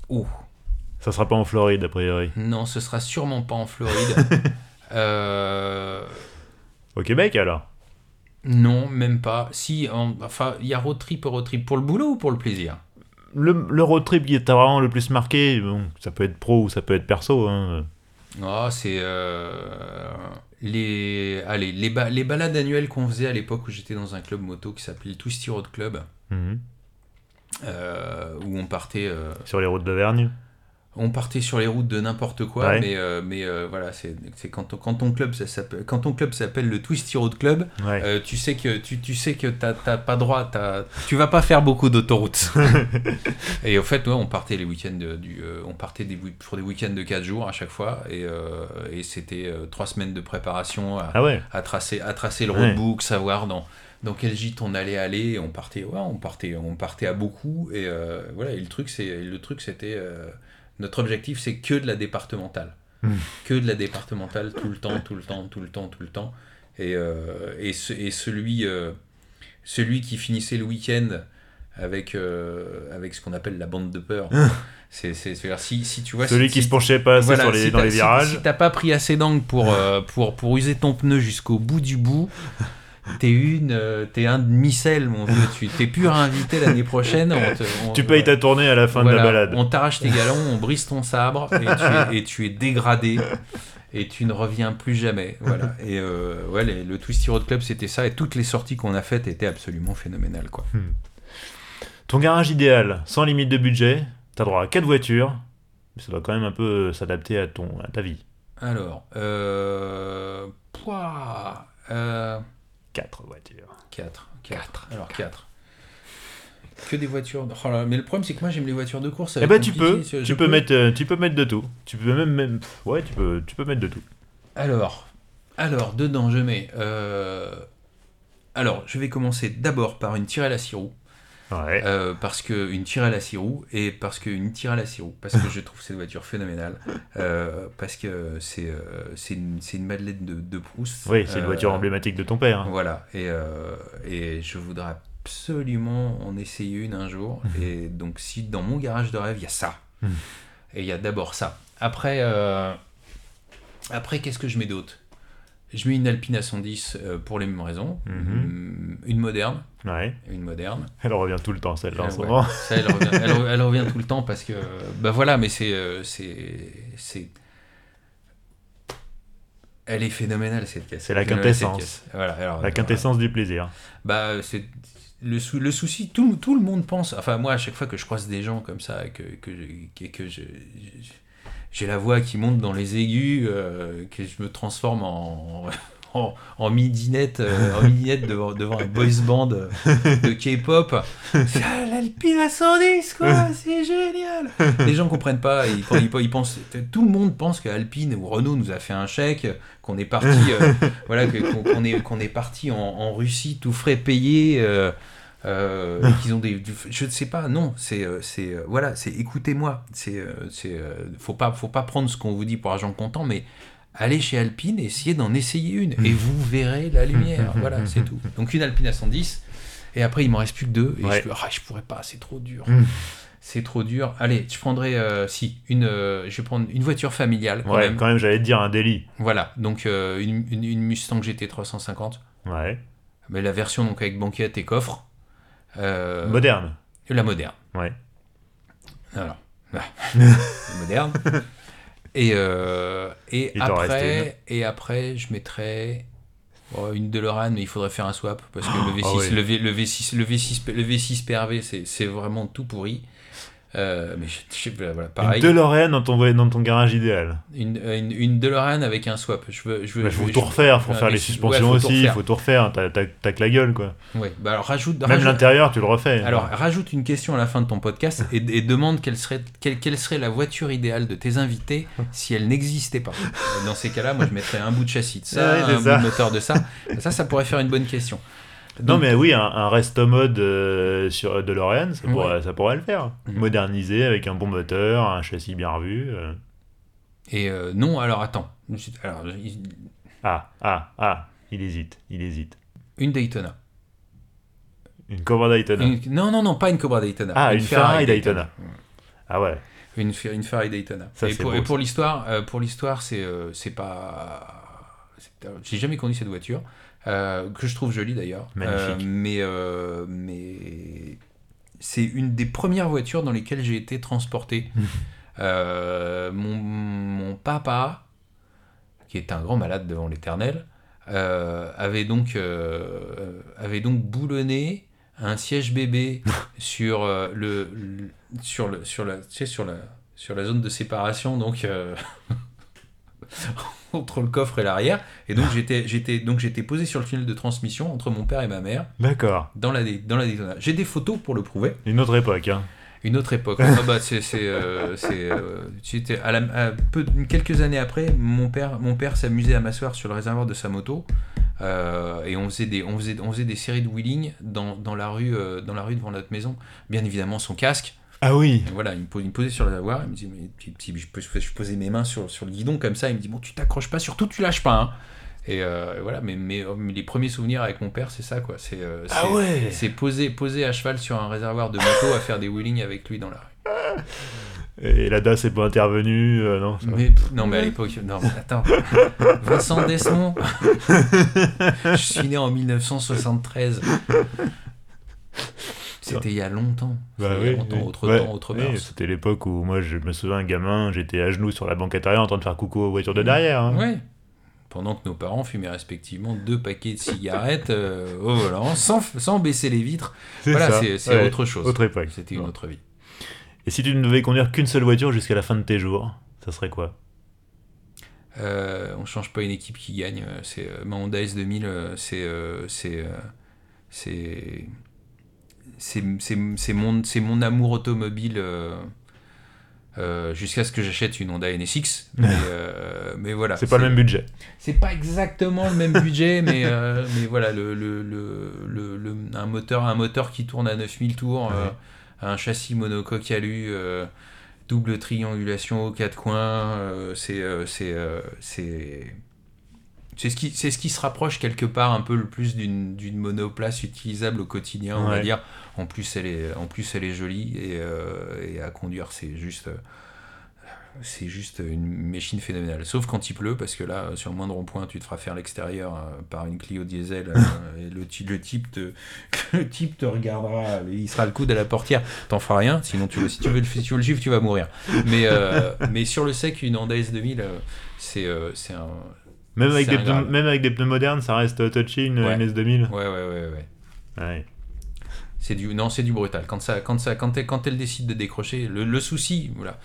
oh Ça sera pas en Floride, a priori. non ce sera sûrement pas en Floride euh, Au Québec, alors? Non, même pas. Si, en- enfin, il y a road trip, road trip pour le boulot ou pour le plaisir? Le, le road trip qui t'a vraiment le plus marqué, bon, ça peut être pro ou ça peut être perso. Hein. Ah, c'est euh, les, allez, les, ba- les balades annuelles qu'on faisait à l'époque où j'étais dans un club moto qui s'appelait le Twisty Road Club, Mhm. euh, où on partait, euh, Sur les routes d'Auvergne. On partait sur les routes de n'importe quoi, Ouais. mais, euh, mais euh, voilà, c'est quand, ton- quand ton club s'appelle, quand ton club s'appelle le Twisty Road Club, Ouais. Euh, tu sais que tu, tu sais que t'as pas droit, t'as- tu vas pas faire beaucoup d'autoroutes. et au fait, ouais, on partait les week-ends du, on partait des, pour des week-ends de 4 jours à chaque fois, et, et c'était euh, trois semaines de préparation à, Ah ouais à tracer, à tracer le roadbook, savoir dans dans quel gîte on allait aller. On partait, on partait, on partait à beaucoup, et voilà. Et le truc, c'est le truc, c'était notre objectif, c'est que de la départementale, Mm. que de la départementale tout le temps, tout le temps, tout le temps, tout le temps. Et, euh, et, ce- et celui, euh, celui qui finissait le week-end avec, euh, avec ce qu'on appelle la bande de peur. c'est, c'est, c'est-à-dire si, si tu vois. Celui si- qui si- se penchait pas assez voilà, sur les, si dans les si- virages. Si, t'as pas pris assez d'angle pour, euh, pour, pour user ton pneu jusqu'au bout du bout, t'es une, euh, t'es un demi-sel, mon vieux. Tu t'es plus réinvité l'année prochaine. on te- on- Tu payes ta tournée à la fin de la balade. On t'arrache tes galons, on brise ton sabre et tu es, et tu es dégradé et tu ne reviens plus jamais. Voilà. Et euh, ouais, les- le Twisty Road Club, c'était ça. Et toutes les sorties qu'on a faites étaient absolument phénoménales. Quoi. Ton garage idéal, sans limite de budget, t'as droit à 4 voitures, mais ça doit quand même un peu euh, s'adapter à, ton, à ta vie. Alors, euh, pouah, euh, 4 voitures. 4. 4. Alors 4. Que des voitures. Oh là, mais le problème, c'est que moi, j'aime les voitures de course. Eh ben tu peux, tu peux, mettre, euh, tu peux mettre de tout. Tu peux même, même ouais, tu peux, tu peux mettre de tout. Alors, alors dedans, je mets. euh, Alors, je vais commencer d'abord par une tirelle à six roues. Ouais. Euh, parce que une tirelle à six roues et parce qu'une tirelle à six roues parce que je trouve cette voiture phénoménale euh, parce que c'est euh, c'est une, une Madeleine de, de Proust oui, c'est une voiture emblématique de ton père. hein. voilà et, et je voudrais absolument en essayer une un jour et donc si dans mon garage de rêve il y a ça Mhm. et il y a d'abord ça après euh, après qu'est-ce que je mets d'autre? Je mets une Alpine à 110 euh, pour les mêmes raisons Mhm. une moderne Ouais. une moderne Elle revient tout le temps, celle-là, en ce ouais, elle, revient, elle re- elle revient tout le temps parce que. Bah voilà, mais c'est. euh, c'est. Elle est phénoménale cette caisse. C'est la quintessence. caisse. Voilà, alors, La quintessence du plaisir. Bah, c'est. Le, sou- le souci, tout, tout le monde pense. Enfin, moi, à chaque fois que je croise des gens comme ça, que, que, que, que je. je- J'ai la voix qui monte dans les aigus, euh, que je me transforme en. En, en midinette, euh, en midinette devant, devant un boys band de K-pop. Ah, l'Alpine à 110, quoi, c'est génial. Les gens comprennent pas, ils, ils- ils pensent, tout le monde pense qu'Alpine ou Renault nous a fait un chèque, qu'on est parti, euh, voilà, que- qu'on est, qu'on est parti en, en Russie tout frais payé. Euh, qu'ils ont des, du- je ne sais pas, non, c'est, euh, c'est, euh, voilà, c'est écoutez-moi, c'est, euh, c'est, faut pas, faut pas prendre ce qu'on vous dit pour argent comptant, mais allez chez Alpine essayez d'en essayer une et vous verrez la lumière, voilà, c'est tout. Donc une Alpine à 110 et après il m'en reste plus que deux et Ouais. je, ah, je pourrais pas, c'est trop dur. Mm. C'est trop dur. Allez, je prendrai, euh, si, une, euh, je vais prendre une voiture familiale quand Ouais, même. quand même, j'allais te dire un délit. Voilà, donc euh, une, une- une Mustang GT 350, Ouais. mais la version donc avec banquette et coffre. Euh, Moderne. La moderne. Ouais. Alors, ah, la moderne. Et, euh, et, après, et après, je mettrais oh, une DeLorean, mais il faudrait faire un swap parce que le V6, Ah oui. le, V, le V6, le V6, le V6 PRV, c'est c'est vraiment tout pourri. Euh, mais je, je Une. DeLorean dans ton, dans ton garage idéal. Une, une, une DeLorean avec un swap. Je veux, je veux, Il je faut veux- tout refaire, faut ouais, faire les si- suspensions ouais, faut aussi, il faut tout refaire. T'as que la gueule, quoi. Ouais, bah alors rajoute. Même rajoute- l'intérieur, tu le refais. Alors, rajoute une question à la fin de ton podcast et, et demande quelle serait, quelle, quelle serait la voiture idéale de tes invités si elle n'existait pas. Euh, Dans ces cas-là, moi, je mettrais un bout de châssis de ça, Ouais, un bout de moteur de ça. Ça, ça pourrait faire une bonne question. Non, mais oui, un, un resto mode euh, sur DeLorean, ça pourrait, ça pourrait le faire. Modernisé avec un bon moteur, un châssis bien revu. euh. Et euh, non, alors attends. Alors, Ah, ah, ah, il hésite, il hésite. une Daytona. Une Cobra Daytona. Une- non, non, non, pas une Cobra Daytona. Ah, une Ferrari Daytona. Ah ouais. Une, Fer- une Ferrari Daytona. Ça, et, c'est pour, beau, et pour l'histoire, euh, pour l'histoire, c'est euh, c'est pas. c'est- euh, J'ai jamais conduit cette voiture, euh, que je trouve jolie d'ailleurs. Magnifique. Euh, mais euh, mais c'est une des premières voitures dans lesquelles j'ai été transporté. Euh, mon, mon papa, qui est un grand malade devant l'éternel, euh, avait donc euh, avait donc boulonné un siège bébé sur euh, le, le- sur le sur la tu sais, sur la sur la zone de séparation donc euh, entre le coffre et l'arrière et donc j'étais j'étais donc j'étais posé sur le tunnel de transmission entre mon père et ma mère D'accord. dans la dé- dans la Daytona. J'ai des photos pour le prouver. Une autre époque, hein. Une autre époque. Ah bah, c'est, c'est, euh, c'est, euh, c'était à la- à peu, quelques années après, mon père, mon père s'amusait à m'asseoir sur le réservoir de sa moto euh, et on faisait des, on faisait, on faisait des séries de wheeling dans, dans la rue, euh, dans la rue devant notre maison. Bien évidemment, son casque. Ah oui. Et voilà, il me, pose- il me posait sur le réservoir. Il me dit, mais petit, petit, je, posais mes mains sur, sur le guidon comme ça. Il me dit, bon, tu t'accroches pas, surtout tu lâches pas. hein. Et euh, voilà, mais, mais, mais les premiers souvenirs avec mon père, c'est ça quoi. C'est, euh, Ah ouais. c'est poser, poser à cheval sur un réservoir de moto à faire des wheelings avec lui dans la rue. Et la DAS est pas intervenue, euh, non. Mais, non, mais à l'époque, non, mais attends. Vincent Desmond. Je suis né en 1973. C'était il y a longtemps. Bah C'était il y a oui, longtemps, oui. autre Ouais, temps, autre oui, mœurs. C'était l'époque où moi je me souviens, gamin, j'étais à genoux sur la banquette arrière en train de faire coucou aux voitures de derrière. hein. Ouais. Pendant que nos parents fumaient respectivement deux paquets de cigarettes euh, au volant, sans, sans baisser les vitres. C'est Voilà, c'est Ouais, autre chose. Autre époque. C'était une autre vie. Et si tu ne devais conduire qu'une seule voiture jusqu'à la fin de tes jours, ça serait quoi? Euh, on change pas une équipe qui gagne. euh, C'est euh, ma Honda S2000. euh, C'est euh, c'est c'est mon c'est mon amour automobile. euh, euh, jusqu'à ce que j'achète une Honda NSX mais, euh, mais voilà C'est pas le même budget. c'est pas exactement le même budget mais mais voilà le, le, le, le- le- un moteur un moteur qui tourne à 9000 tours Ouais. un châssis monocoque alu double triangulation aux quatre coins c'est c'est ce qui c'est ce qui se rapproche quelque part un peu le plus d'une d'une monoplace utilisable au quotidien on va dire en plus elle est en plus elle est jolie et, euh, et à conduire c'est juste euh, c'est juste une machine phénoménale. Sauf quand il pleut, parce que là, sur le moindre rond-point, tu te feras faire l'extérieur euh, par une Clio diesel. euh, et le, le, type te, le type te regardera, il sera le coude à la portière. T'en feras rien, sinon tu veux, si tu veux, le, si tu veux le suivre, tu vas mourir. Mais, euh, mais sur le sec, une Honda S2000, euh, c'est c'est un. Même avec, des pneus, même avec des pneus modernes, ça reste touchy une, Ouais. une S2000. Ouais, ouais, ouais, ouais. Ouais. C'est du non, c'est du brutal. Quand ça, quand ça, quand elle, quand elle décide de décrocher, le, le souci, voilà,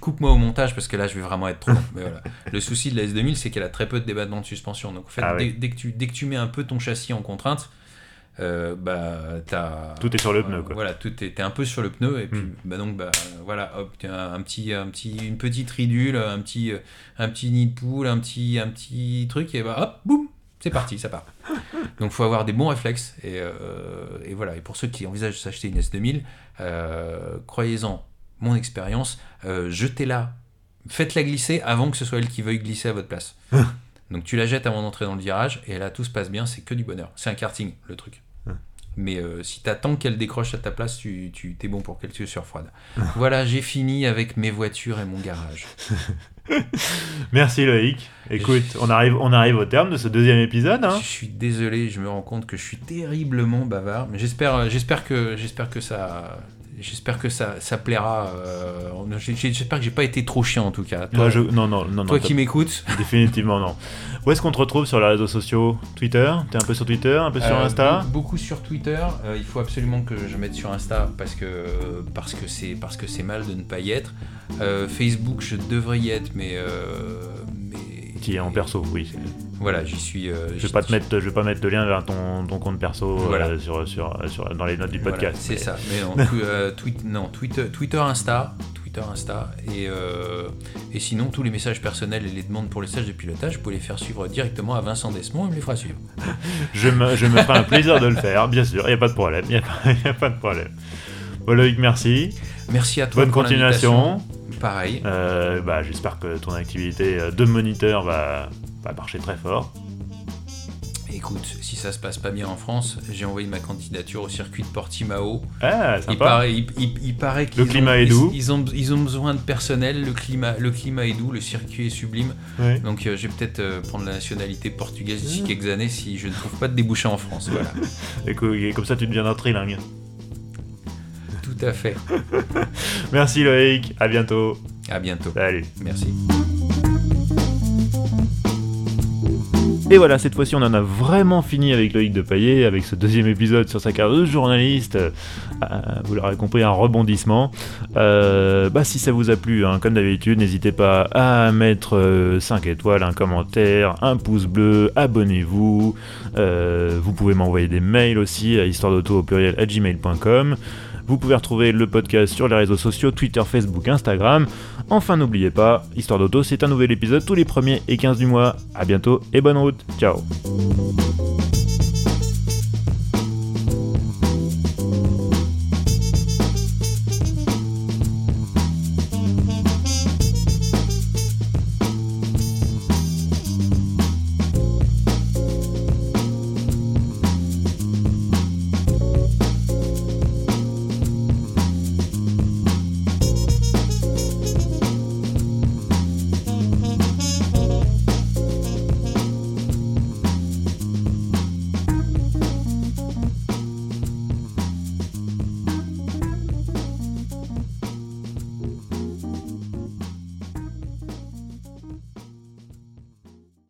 coupe-moi au montage parce que là je vais vraiment être trop long. Mais voilà, le souci de la S2000, c'est qu'elle a très peu de débattement de suspension. Donc en fait, Ah dès, oui. dès que tu, dès que tu mets un peu ton châssis en contrainte, euh, bah t'as Tout est sur le pneu, quoi. Voilà, tout est, t'es un peu sur le pneu et puis Hmm. bah donc bah voilà, hop, t'as un, petit, un petit, une petite ridule, un petit, euh, un petit nid de poule, un petit, un petit truc et bah hop, boum, c'est parti, ça part. Donc faut avoir des bons réflexes et, euh, et voilà. Et pour ceux qui envisagent de s'acheter une S2000, euh, croyez-en, mon expérience, euh, jetez-la, faites-la glisser avant que ce soit elle qui veuille glisser à votre place. Donc tu la jettes avant d'entrer dans le virage et là tout se passe bien, c'est que du bonheur. C'est un karting le truc. Mais euh, si t'attends qu'elle décroche à ta place, tu, tu t'es bon pour quelques sur froide. voilà, j'ai fini avec mes voitures et mon garage. Merci Loïc. Écoute, on arrive, on arrive au terme de ce deuxième épisode. Hein. Je suis désolé, je me rends compte que je suis terriblement bavard, mais j'espère, j'espère que, j'espère que ça, J'espère que ça, ça plaira. euh, J'espère que j'ai pas été trop chiant en tout cas. Toi, je... Non, non, non, toi qui m'écoutes, Définitivement non. Où est-ce qu'on te retrouve sur les réseaux sociaux? Twitter? T'es un peu sur Twitter, un peu sur Euh, Insta? be- Beaucoup sur Twitter. Euh, il faut absolument que je mette sur Insta parce que parce que c'est parce que c'est mal de ne pas y être. Facebook, je devrais y être, mais euh, mais Qui est en perso, oui. Voilà, j'y suis. euh, Je vais pas te mettre, je vais pas mettre de lien vers ton, ton compte perso euh, Voilà. sur, sur, sur- dans les notes du voilà, podcast. c'est mais- ça. Mais non, twi- euh, tweet- non, Twitter, Twitter, Insta, Twitter, Insta, et euh, et sinon tous les messages personnels et les demandes pour les stages de pilotage, vous pouvez les faire suivre directement à Vincent Desmond, il me les fera suivre. Je me, je me ferai un plaisir de le faire, bien sûr. Il y a pas de problème. Il y a, pas- y a pas de problème. Bon, Loïc, merci. Merci à toi. Bonne pour continuation. Pareil. Euh, bah, J'espère que ton activité euh, de moniteur va, va marcher très fort. Écoute, si ça se passe pas bien en France, j'ai envoyé ma candidature au circuit de Portimao. Ah, Il sympa. paraît, il, il- il paraît qu'ils Le climat ont- est doux. Ils, ont, ils ont besoin de personnel, le climat, le climat est doux, le circuit est sublime. Donc euh, je vais peut-être euh, prendre la nationalité portugaise d'ici Mmh. quelques années si je ne trouve pas de débouchés en France. Voilà. Et co- et comme ça, tu deviendras trilingue. Tout à fait. Merci Loïc, à bientôt. À bientôt. Salut. Merci. Et voilà, cette fois-ci, on en a vraiment fini avec Loïc de Paillet, avec ce deuxième épisode sur sa carrière de journaliste. Euh, vous l'aurez compris, un rebondissement. Euh, bah, si ça vous a plu, hein, comme d'habitude, n'hésitez pas à mettre 5 étoiles, un commentaire, un pouce bleu, abonnez-vous. Euh, vous pouvez m'envoyer des mails aussi à histoire d'auto au pluriel à gmail.com. Vous pouvez retrouver le podcast sur les réseaux sociaux, Twitter, Facebook, Instagram. Enfin, n'oubliez pas, Histoire d'auto, c'est un nouvel épisode tous les premiers et 15 du mois. A bientôt et bonne route. Ciao.